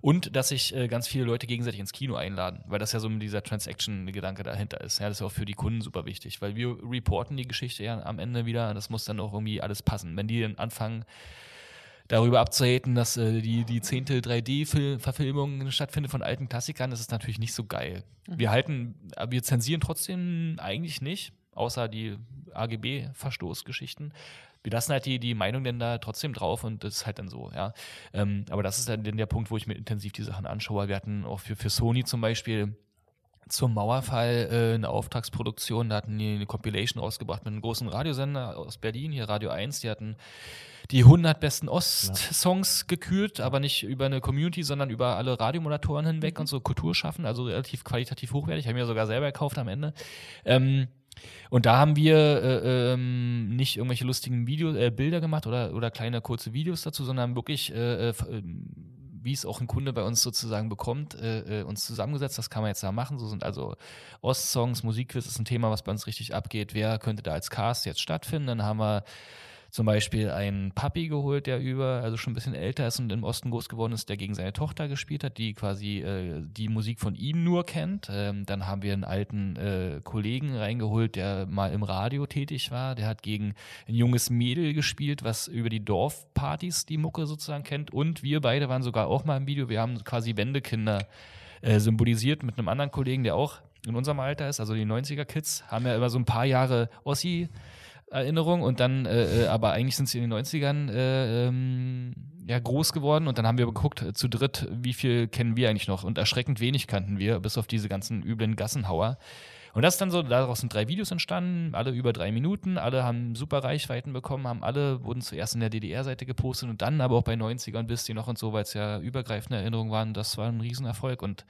und dass sich äh, ganz viele Leute gegenseitig ins Kino einladen, weil das ja so dieser Transaction-Gedanke dahinter ist. Ja, das ist auch für die Kunden super wichtig, weil wir reporten die Geschichte ja am Ende wieder. Das muss dann auch irgendwie alles passen. Wenn die dann anfangen, darüber abzuhaten, dass äh, die, die zehnte 3D-Verfilmung stattfindet von alten Klassikern, das ist natürlich nicht so geil. Mhm. Wir halten, wir zensieren trotzdem eigentlich nicht, außer die AGB-Verstoßgeschichten. Wir lassen halt die, die Meinung denn da trotzdem drauf und das ist halt dann so, ja. Ähm, aber das ist dann der Punkt, wo ich mir intensiv die Sachen anschaue. Wir hatten auch für, für Sony zum Beispiel zum Mauerfall äh, eine Auftragsproduktion. Da hatten die eine Compilation rausgebracht mit einem großen Radiosender aus Berlin, hier Radio 1. Die hatten die 100 besten Ost-Songs ja. gekürt, aber nicht über eine Community, sondern über alle Radiomoderatoren hinweg mhm. und so Kultur schaffen, also relativ qualitativ hochwertig. Haben wir sogar selber gekauft am Ende. Ähm, und da haben wir äh, ähm, nicht irgendwelche lustigen Video, äh, Bilder gemacht oder, oder kleine kurze Videos dazu, sondern wirklich äh, äh wie es auch ein Kunde bei uns sozusagen bekommt, äh, äh, uns zusammengesetzt. Das kann man jetzt da machen. So sind also Ostsongs, Musikquiz ist ein Thema, was bei uns richtig abgeht. Wer könnte da als Cast jetzt stattfinden? Dann haben wir zum Beispiel einen Papi geholt, der über, also schon ein bisschen älter ist und im Osten groß geworden ist, der gegen seine Tochter gespielt hat, die quasi äh, die Musik von ihm nur kennt. Ähm, dann haben wir einen alten äh, Kollegen reingeholt, der mal im Radio tätig war. Der hat gegen ein junges Mädel gespielt, was über die Dorfpartys die Mucke sozusagen kennt. Und wir beide waren sogar auch mal im Video. Wir haben quasi Wendekinder äh, symbolisiert mit einem anderen Kollegen, der auch in unserem Alter ist, also die 90er-Kids, haben ja immer so ein paar Jahre Ossi Erinnerung und dann, äh, äh, aber eigentlich sind sie in den 90ern äh, ähm, ja groß geworden und dann haben wir geguckt, äh, zu dritt, wie viel kennen wir eigentlich noch und erschreckend wenig kannten wir, bis auf diese ganzen üblen Gassenhauer. Und das ist dann so, daraus sind drei Videos entstanden, alle über drei Minuten, alle haben super Reichweiten bekommen, haben alle, wurden zuerst in der DDR-Seite gepostet und dann aber auch bei 90ern bis die noch und so, weil es ja übergreifende Erinnerungen waren, das war ein Riesenerfolg und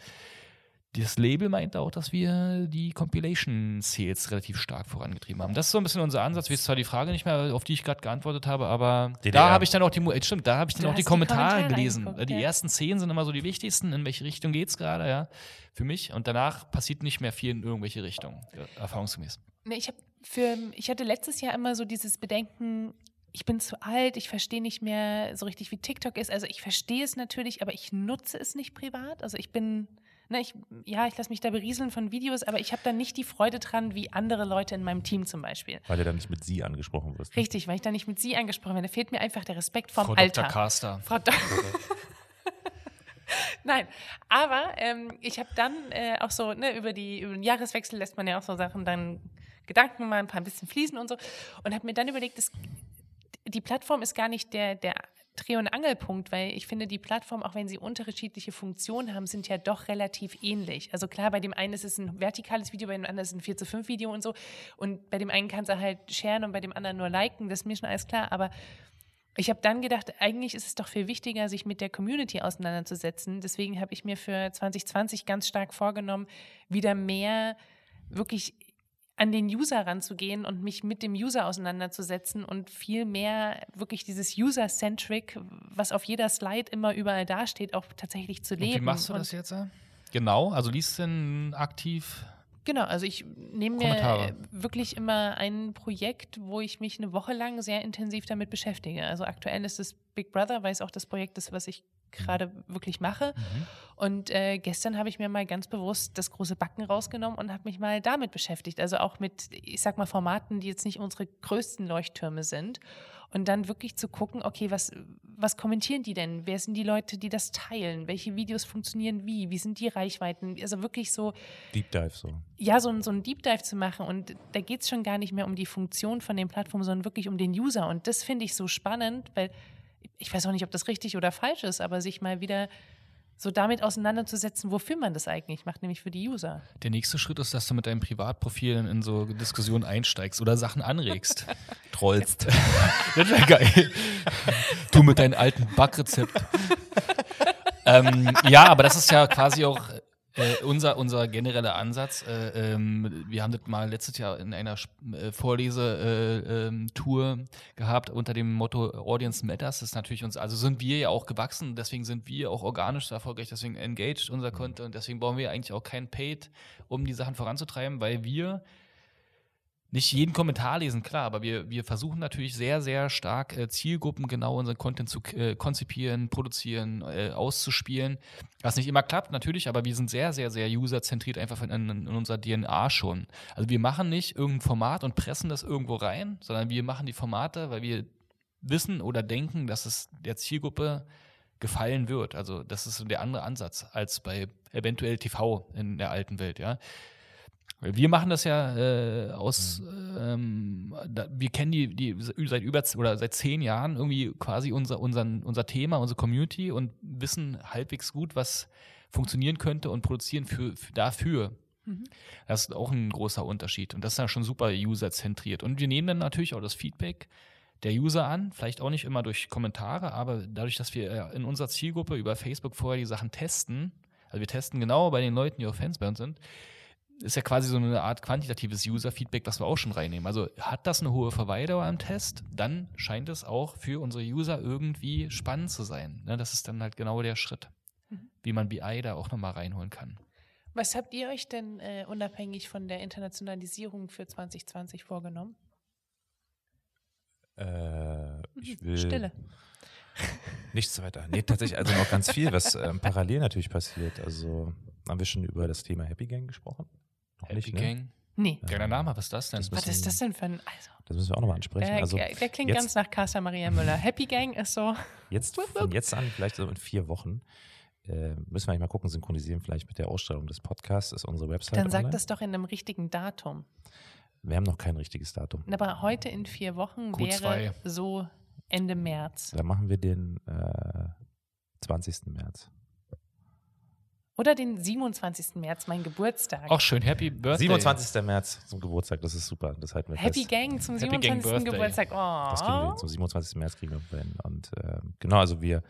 das Label meint auch, dass wir die Compilation Sales relativ stark vorangetrieben haben. Das ist so ein bisschen unser Ansatz. Wir zwar die Frage nicht mehr, auf die ich gerade geantwortet habe, aber DDR. da habe ich dann auch die, äh, stimmt, da habe ich dann auch die Kommentare, die Kommentare gelesen. Die ja. ersten zehn sind immer so die wichtigsten. In welche Richtung geht es gerade, ja, für mich. Und danach passiert nicht mehr viel in irgendwelche Richtungen, erfahrungsgemäß. Nee, ich habe für, ich hatte letztes Jahr immer so dieses Bedenken, ich bin zu alt, ich verstehe nicht mehr so richtig, wie TikTok ist. Also ich verstehe es natürlich, aber ich nutze es nicht privat. Also ich bin ne, ich, ja, ich lasse mich da berieseln von Videos, aber ich habe da nicht die Freude dran, wie andere Leute in meinem Team zum Beispiel. Weil du da nicht mit sie angesprochen wirst. Ne? Richtig, weil ich da nicht mit sie angesprochen werde. Da fehlt mir einfach der Respekt vom Frau Alter. Dr. Caster. Frau Dr. Nein, aber ähm, ich habe dann äh, auch so, ne, über, die, über den Jahreswechsel lässt man ja auch so Sachen dann Gedanken mal ein paar ein bisschen fließen und so und habe mir dann überlegt, dass die Plattform ist gar nicht der, der Dreh- und Angelpunkt, weil ich finde, die Plattformen, auch wenn sie unterschiedliche Funktionen haben, sind ja doch relativ ähnlich. Also klar, bei dem einen ist es ein vertikales Video, bei dem anderen ist es ein 4 zu 5 Video und so. Und bei dem einen kannst du halt sharen und bei dem anderen nur liken, das ist mir schon alles klar. Aber ich habe dann gedacht, eigentlich ist es doch viel wichtiger, sich mit der Community auseinanderzusetzen. Deswegen habe ich mir für 2020 ganz stark vorgenommen, wieder mehr wirklich an den User ranzugehen und mich mit dem User auseinanderzusetzen und viel mehr wirklich dieses User-Centric, was auf jeder Slide immer überall dasteht, auch tatsächlich zu leben. Und wie machst du das jetzt? Genau, also liest du denn aktiv? Genau, also ich nehme mir wirklich immer ein Projekt, wo ich mich eine Woche lang sehr intensiv damit beschäftige. Also aktuell ist es Big Brother, weil es auch das Projekt ist, was ich gerade wirklich mache. Mhm. Und äh, gestern habe ich mir mal ganz bewusst das große Backen rausgenommen und habe mich mal damit beschäftigt. Also auch mit, ich sag mal, Formaten, die jetzt nicht unsere größten Leuchttürme sind. Und dann wirklich zu gucken, okay, was, was kommentieren die denn? Wer sind die Leute, die das teilen? Welche Videos funktionieren wie? Wie sind die Reichweiten? Also wirklich so, Deep Dive so. ja, so, ein- so ein Deep Dive zu machen. Und da geht es schon gar nicht mehr um die Funktion von den Plattformen, sondern wirklich um den User. Und das finde ich so spannend, weil ich weiß auch nicht, ob das richtig oder falsch ist, aber sich mal wieder so damit auseinanderzusetzen, wofür man das eigentlich macht, nämlich für die User. Der nächste Schritt ist, dass du mit deinem Privatprofil in so Diskussionen einsteigst oder Sachen anregst. Trollst. Das wäre geil. Du mit deinem alten Backrezept. ähm, ja, aber das ist ja quasi auch äh, unser, unser genereller Ansatz. Äh, ähm, wir haben das mal letztes Jahr in einer äh, Vorlesetour äh, ähm, gehabt unter dem Motto Audience Matters. Das ist natürlich uns, also sind wir ja auch gewachsen, deswegen sind wir auch organisch so erfolgreich, deswegen engaged unser Content und deswegen brauchen wir eigentlich auch kein Paid, um die Sachen voranzutreiben, weil wir nicht jeden Kommentar lesen, klar, aber wir, wir versuchen natürlich sehr, sehr stark äh, Zielgruppen genau unseren Content zu äh, konzipieren, produzieren, äh, auszuspielen. Was nicht immer klappt, natürlich, aber wir sind sehr, sehr, sehr userzentriert einfach in, in, unserer DNA schon. Also wir machen nicht irgendein Format und pressen das irgendwo rein, sondern wir machen die Formate, weil wir wissen oder denken, dass es der Zielgruppe gefallen wird. Also das ist der andere Ansatz als bei eventuell TV in der alten Welt, ja. Wir machen das ja äh, aus, ähm, da, wir kennen die, die seit über oder seit zehn Jahren irgendwie quasi unser, unseren, unser Thema, unsere Community und wissen halbwegs gut, was funktionieren könnte und produzieren für, für dafür. Das ist auch ein großer Unterschied und das ist ja schon super userzentriert. Und wir nehmen dann natürlich auch das Feedback der User an, vielleicht auch nicht immer durch Kommentare, aber dadurch, dass wir äh, in unserer Zielgruppe über Facebook vorher die Sachen testen, also wir testen genau bei den Leuten, die auch Fans bei uns sind, ist ja quasi so eine Art quantitatives User-Feedback, was wir auch schon reinnehmen. Also hat das eine hohe Verweildauer im Test, dann scheint es auch für unsere User irgendwie spannend zu sein. Ne, das ist dann halt genau der Schritt, wie man BI da auch nochmal reinholen kann. Was habt ihr euch denn äh, unabhängig von der Internationalisierung für 2020 vorgenommen? Äh, ich will Stille. nichts weiter. Nee, tatsächlich also noch ganz viel, was ähm, parallel natürlich passiert. Also haben wir schon über das Thema Happy Gang gesprochen? Noch Happy nicht, ne? Gang. Nee. Geiler Name, was ist das denn? Das Was ist das denn für ein. Also, Das müssen wir auch nochmal ansprechen. der, Also der klingt jetzt- ganz nach Casa Maria Müller. Happy Gang ist so. Jetzt, von jetzt an, vielleicht so in vier Wochen, äh, müssen wir eigentlich mal gucken, synchronisieren vielleicht mit der Ausstrahlung des Podcasts, ist unsere Website. Dann sagt online. das doch in einem richtigen Datum. Wir haben noch kein richtiges Datum. Aber heute in vier Wochen Q2. wäre so Ende März. Da machen wir den äh, 20. März. Oder den 27. März, mein Geburtstag. Auch schön, Happy Birthday. 27. März zum Geburtstag, das ist super. Das halten wir Happy fest. Gang zum Happy Gang 27. Birthday. Geburtstag. Das kriegen wir. Oh. Zum 27. März kriegen wir hin. Und ähm, genau, also wir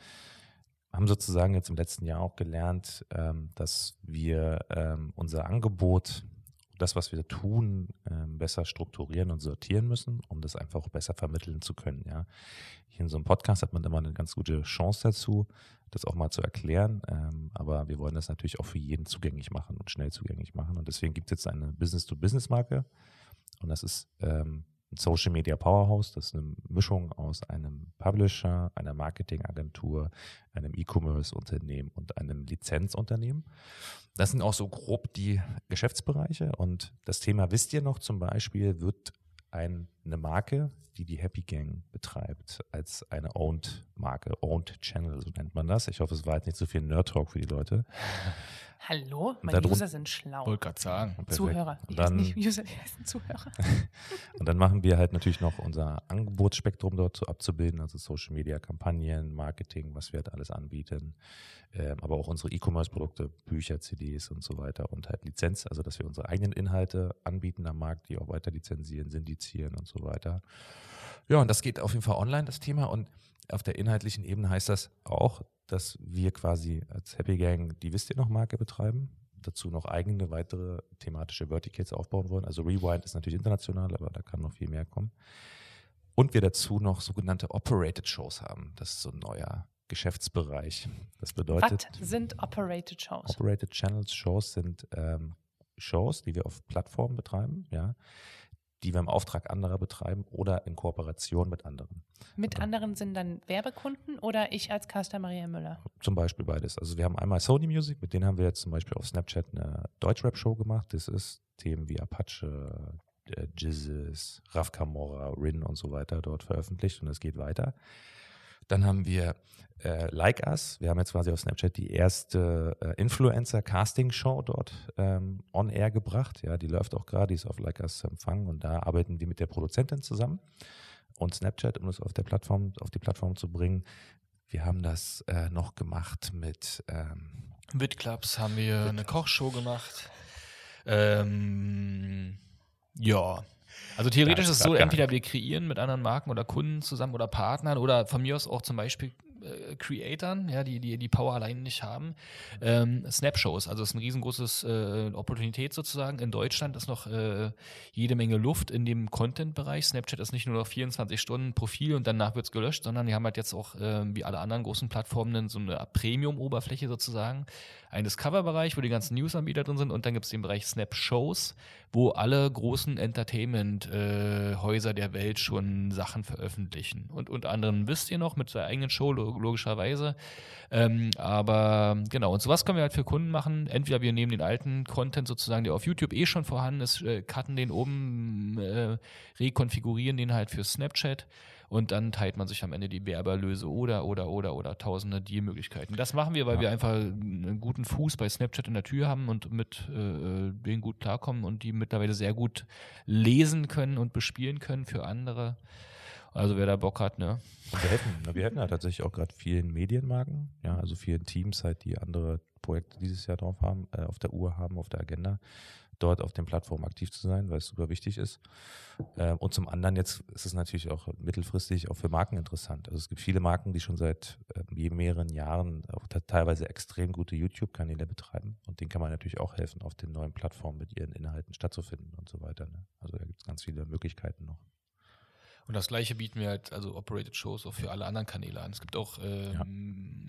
haben sozusagen jetzt im letzten Jahr auch gelernt, ähm, dass wir ähm, unser Angebot, das, was wir tun, ähm, besser strukturieren und sortieren müssen, um das einfach auch besser vermitteln zu können. Ja. Hier in so einem Podcast hat man immer eine ganz gute Chance dazu, das auch mal zu erklären. Ähm, aber wir wollen das natürlich auch für jeden zugänglich machen und schnell zugänglich machen. Und deswegen gibt es jetzt eine Business-to-Business-Marke. Und das ist ähm, ein Social Media Powerhouse. Das ist eine Mischung aus einem Publisher, einer Marketingagentur, einem E-Commerce-Unternehmen und einem Lizenzunternehmen. Das sind auch so grob die Geschäftsbereiche. Und das Thema wisst ihr noch zum Beispiel, wird ein, eine Marke, die die Happy Gang betreibt, als eine Owned-Marke, Owned Channel, so nennt man das. Ich hoffe, es war jetzt nicht so viel Nerd-Talk für die Leute. Hallo, meine User sind schlau. Wollte gerade sagen. Zuhörer. Heißen dann, nicht User, die heißen Zuhörer. Und dann machen wir halt natürlich noch unser Angebotsspektrum dort so abzubilden, also Social Media Kampagnen, Marketing, was wir halt alles anbieten, ähm, aber auch unsere E-Commerce-Produkte, Bücher, CDs und so weiter und halt Lizenz, also dass wir unsere eigenen Inhalte anbieten am Markt, die auch weiter lizenzieren, syndizieren und so weiter. Ja, und das geht auf jeden Fall online, das Thema. Und auf der inhaltlichen Ebene heißt das auch, dass wir quasi als Happy Gang die Wisst ihr noch Marke betreiben, dazu noch eigene weitere thematische Verticals aufbauen wollen. Also Rewind ist natürlich international, aber da kann noch viel mehr kommen. Und wir dazu noch sogenannte Operated Shows haben. Das ist so ein neuer Geschäftsbereich. Das bedeutet, Was sind Operated Shows? Operated Channels Shows sind ähm, Shows, die wir auf Plattformen betreiben, ja, die wir im Auftrag anderer betreiben oder in Kooperation mit anderen. Mit Also anderen sind dann Werbekunden oder ich als Caster Maria Müller? Zum Beispiel beides. Also wir haben einmal Sony Music, mit denen haben wir jetzt zum Beispiel auf Snapchat eine Deutschrap-Show gemacht. Das ist Themen wie Apache, äh, Jizzes, Raf Camora, Rin und so weiter dort veröffentlicht und es geht weiter. Dann haben wir äh, Like Us. Wir haben jetzt quasi auf Snapchat die erste äh, Influencer-Casting-Show dort ähm, on air gebracht. Ja, die läuft auch gerade, die ist auf Like Us zu empfangen und da arbeiten wir mit der Produzentin zusammen und Snapchat, um es auf der Plattform, auf die Plattform zu bringen. Wir haben das äh, noch gemacht mit ähm, Witclubs haben wir eine Kochshow gemacht. Ähm, ja. Also theoretisch ist es so, entweder wir kreieren mit anderen Marken oder Kunden zusammen oder Partnern oder von mir aus auch zum Beispiel äh, Creatoren, ja, die, die die Power allein nicht haben. Ähm, Snapshows, also es ist ein riesengroßes äh, Opportunität sozusagen. In Deutschland ist noch äh, jede Menge Luft in dem Content-Bereich. Snapchat ist nicht nur noch 24 Stunden Profil und danach wird es gelöscht, sondern die haben halt jetzt auch, äh, wie alle anderen großen Plattformen, so eine Premium-Oberfläche sozusagen. Ein Discover-Bereich, wo die ganzen News-Anbieter drin sind und dann gibt es den Bereich Snap-Shows, wo alle großen Entertainment-Häuser der Welt schon Sachen veröffentlichen. Und unter anderem wisst ihr noch mit der eigenen Show, logischerweise. Ähm, aber genau, und sowas können wir halt für Kunden machen. Entweder wir nehmen den alten Content sozusagen, der auf YouTube eh schon vorhanden ist, äh, cutten den oben, äh, rekonfigurieren den halt für Snapchat und dann teilt man sich am Ende die Werbeerlöse oder, oder, oder, oder tausende Dealmöglichkeiten. Das machen wir, weil Ja. wir einfach einen guten Fuß bei Snapchat in der Tür haben und mit äh, denen gut klarkommen und die mittlerweile sehr gut lesen können und bespielen können für andere. Also wer da Bock hat, ne? Und wir na, wir helfen ja tatsächlich auch gerade vielen Medienmarken, ja, also vielen Teams halt, die andere Projekte dieses Jahr drauf haben, äh, auf der Uhr haben, auf der Agenda, dort auf den Plattformen aktiv zu sein, weil es super wichtig ist. Äh, und zum anderen jetzt ist es natürlich auch mittelfristig auch für Marken interessant. Also es gibt viele Marken, die schon seit äh, mehreren Jahren auch te- teilweise extrem gute YouTube-Kanäle betreiben und denen kann man natürlich auch helfen, auf den neuen Plattformen mit ihren Inhalten stattzufinden und so weiter. Ne? Also da gibt es ganz viele Möglichkeiten noch. Und das gleiche bieten wir halt, also Operated Shows auch für alle anderen Kanäle an. Es gibt auch ähm, Ja.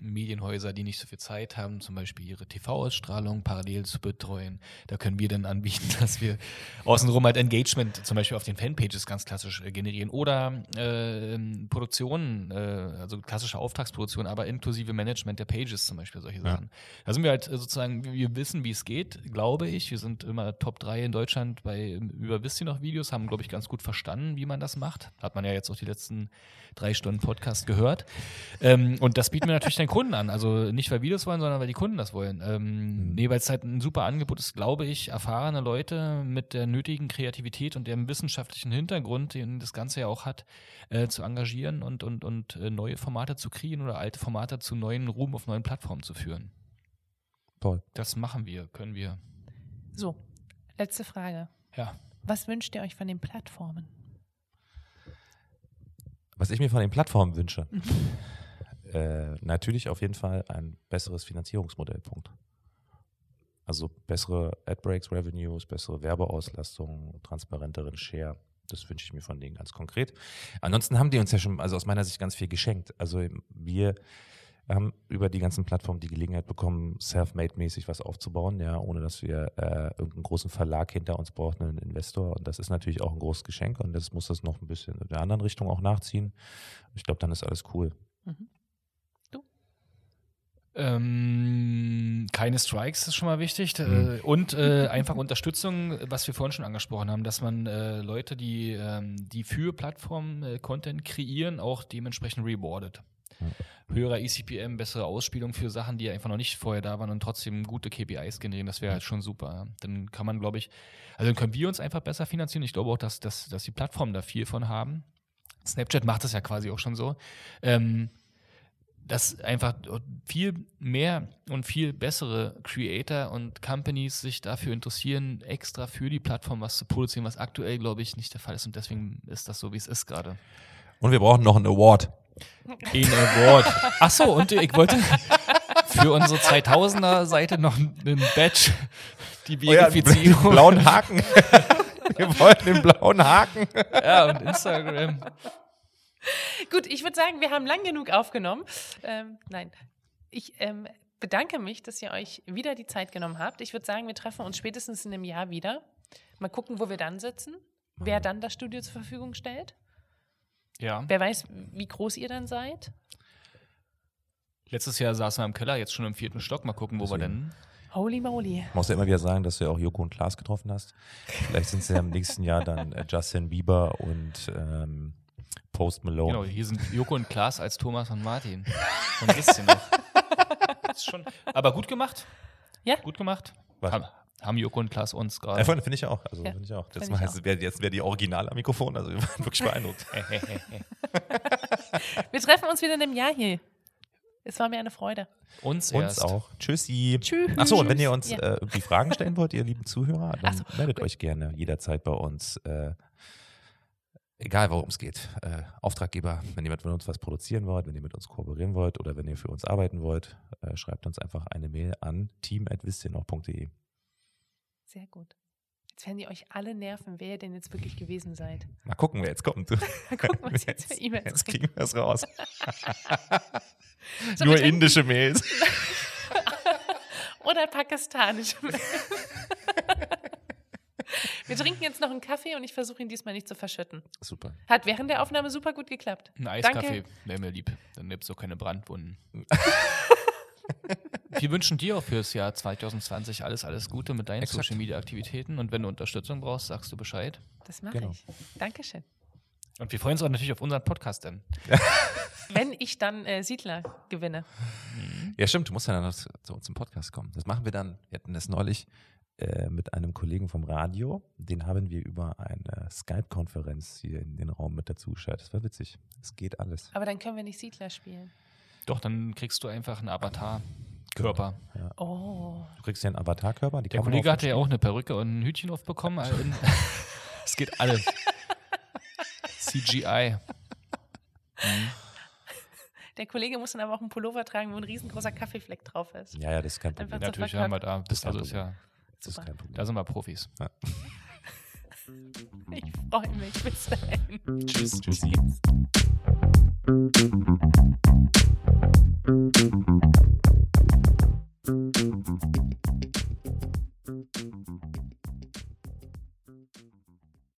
Medienhäuser, die nicht so viel Zeit haben, zum Beispiel ihre TV-Ausstrahlung parallel zu betreuen. Da können wir dann anbieten, dass wir außenrum halt Engagement zum Beispiel auf den Fanpages ganz klassisch äh, generieren oder ähm, Produktionen, äh, also klassische Auftragsproduktion, aber inklusive Management der Pages zum Beispiel, solche Ja. Sachen. Da sind wir halt äh, sozusagen, wir wissen, wie es geht, glaube ich. Wir sind immer Top 3 in Deutschland bei über Wisst ihr noch Videos, haben, glaube ich, ganz gut verstanden, wie man das macht. Hat man ja jetzt auch die letzten drei Stunden Podcast gehört. Ähm, und das bieten wir natürlich den Kunden an. Also nicht, weil wir das wollen, sondern weil die Kunden das wollen. Ähm, Mhm. Nee, weil es halt ein super Angebot ist, glaube ich, erfahrene Leute mit der nötigen Kreativität und dem wissenschaftlichen Hintergrund, den das Ganze ja auch hat, äh, zu engagieren und, und, und äh, neue Formate zu kreieren oder alte Formate zu neuen Ruhm auf neuen Plattformen zu führen. Toll. Das machen wir, können wir. So, letzte Frage. Ja. Was wünscht ihr euch von den Plattformen? Was ich mir von den Plattformen wünsche, äh, natürlich auf jeden Fall ein besseres Finanzierungsmodell. Punkt. Also bessere Ad-Breaks, Revenues, bessere Werbeauslastung, transparenteren Share. Das wünsche ich mir von denen ganz konkret. Ansonsten haben die uns ja schon, also aus meiner Sicht ganz viel geschenkt. Also wir haben über die ganzen Plattformen die Gelegenheit bekommen, self-made-mäßig was aufzubauen, ja, ohne dass wir äh, irgendeinen großen Verlag hinter uns brauchen, einen Investor. Und das ist natürlich auch ein großes Geschenk und das muss das noch ein bisschen in der anderen Richtung auch nachziehen. Ich glaube, dann ist alles cool. Mhm. Ähm, keine Strikes ist schon mal wichtig. Mhm. Äh, und äh, einfach Unterstützung, was wir vorhin schon angesprochen haben, dass man äh, Leute, die, ähm, die für Plattformen äh, Content kreieren, auch dementsprechend rewardet. Höherer ECPM, bessere Ausspielung für Sachen, die einfach noch nicht vorher da waren und trotzdem gute KPIs generieren, das wäre halt schon super. Dann kann man, glaube ich, also dann können wir uns einfach besser finanzieren. Ich glaube auch, dass, dass, dass die Plattformen da viel von haben. Snapchat macht das ja quasi auch schon so. Ähm, dass einfach viel mehr und viel bessere Creator und Companies sich dafür interessieren, extra für die Plattform was zu produzieren, was aktuell, glaube ich, nicht der Fall ist. Und deswegen ist das so, wie es ist gerade. Und wir brauchen noch einen Award. Ein Award. Achso, und ich wollte für unsere 2000er-Seite noch einen Badge, die Verifizierung. Oh blauen Haken. wir wollten den blauen Haken. ja, und Instagram. Gut, ich würde sagen, wir haben lang genug aufgenommen. Ähm, nein, ich ähm, bedanke mich, dass ihr euch wieder die Zeit genommen habt. Ich würde sagen, wir treffen uns spätestens in einem Jahr wieder. Mal gucken, wo wir dann sitzen. wer dann das Studio zur Verfügung stellt. Ja. Wer weiß, wie groß ihr dann seid. Letztes Jahr saßen wir im Keller, jetzt schon im vierten Stock. Mal gucken, wo wir denn. Holy moly. Musst ja immer wieder sagen, dass du ja auch Joko und Klaas getroffen hast. Vielleicht sind es ja im nächsten Jahr dann äh, Justin Bieber und ähm, Post Malone. Genau, hier sind Joko und Klaas als Thomas und Martin. Und wisst ihr noch. Schon, aber gut gemacht. Ja. Gut gemacht. Was? Haben, Joko und Klaas uns Ja, gerade. finde find ich auch. Also Ja, finde ich auch. Das jetzt wäre jetzt wär die Original am Mikrofon. Also wir waren wirklich beeindruckt. Wir treffen uns wieder in einem Jahr hier. Es war mir eine Freude. uns Uns erst. auch. Tschüssi. Tschüss. Achso, und wenn ihr uns Ja. äh, irgendwie Fragen stellen wollt, ihr lieben Zuhörer, dann so. meldet euch gerne jederzeit bei uns. Äh, egal, worum es geht. Äh, Auftraggeber, wenn ihr mit uns was produzieren wollt, wenn ihr mit uns kooperieren wollt oder wenn ihr für uns arbeiten wollt, äh, schreibt uns einfach eine Mail an team.wisstiernoch.de. Sehr gut. Jetzt werden die euch alle nerven, wer ihr denn jetzt wirklich gewesen seid. Mal gucken, wer jetzt kommt. gucken, was jetzt für E-Mails Jetzt kriegen. kriegen wir es raus. So, Nur indische Mails. Oder pakistanisch. Wir trinken jetzt noch einen Kaffee und ich versuche ihn diesmal nicht zu verschütten. Super. Hat während der Aufnahme super gut geklappt. Ein Danke. Eiskaffee wäre mir lieb. Dann gibt es auch keine Brandwunden. Wir wünschen dir auch fürs Jahr 2020 alles, alles Gute mit deinen Exakt. Social Media Aktivitäten. Und wenn du Unterstützung brauchst, sagst du Bescheid. Das mache Genau. ich. Dankeschön. Und wir freuen uns auch natürlich auf unseren Podcast dann. Wenn ich dann äh, Siedler gewinne. Ja, stimmt, du musst ja dann noch zu, zu uns im Podcast kommen. Das machen wir dann. Wir hatten das neulich äh, mit einem Kollegen vom Radio. Den haben wir über eine Skype-Konferenz hier in den Raum mit dazu geschaltet. Das war witzig. Es geht alles. Aber dann können wir nicht Siedler spielen. Doch, dann kriegst du einfach einen Avatar-Körper. Oh. Du kriegst ja einen Avatarkörper. Der Kollege hatte ja auch eine Perücke und ein Hütchen aufbekommen. also Es geht alles. CGI. Der Kollege muss dann aber auch einen Pullover tragen, wo ein riesengroßer Kaffeefleck drauf ist. Ja, ja, das ist kein Problem. Einfach Natürlich haben wir da. Das ist kein Also ist ja, Das ist kein Problem. da sind wir Profis. Ich freue mich. Bis dahin. Tschüss. Tschüssi. Thank you.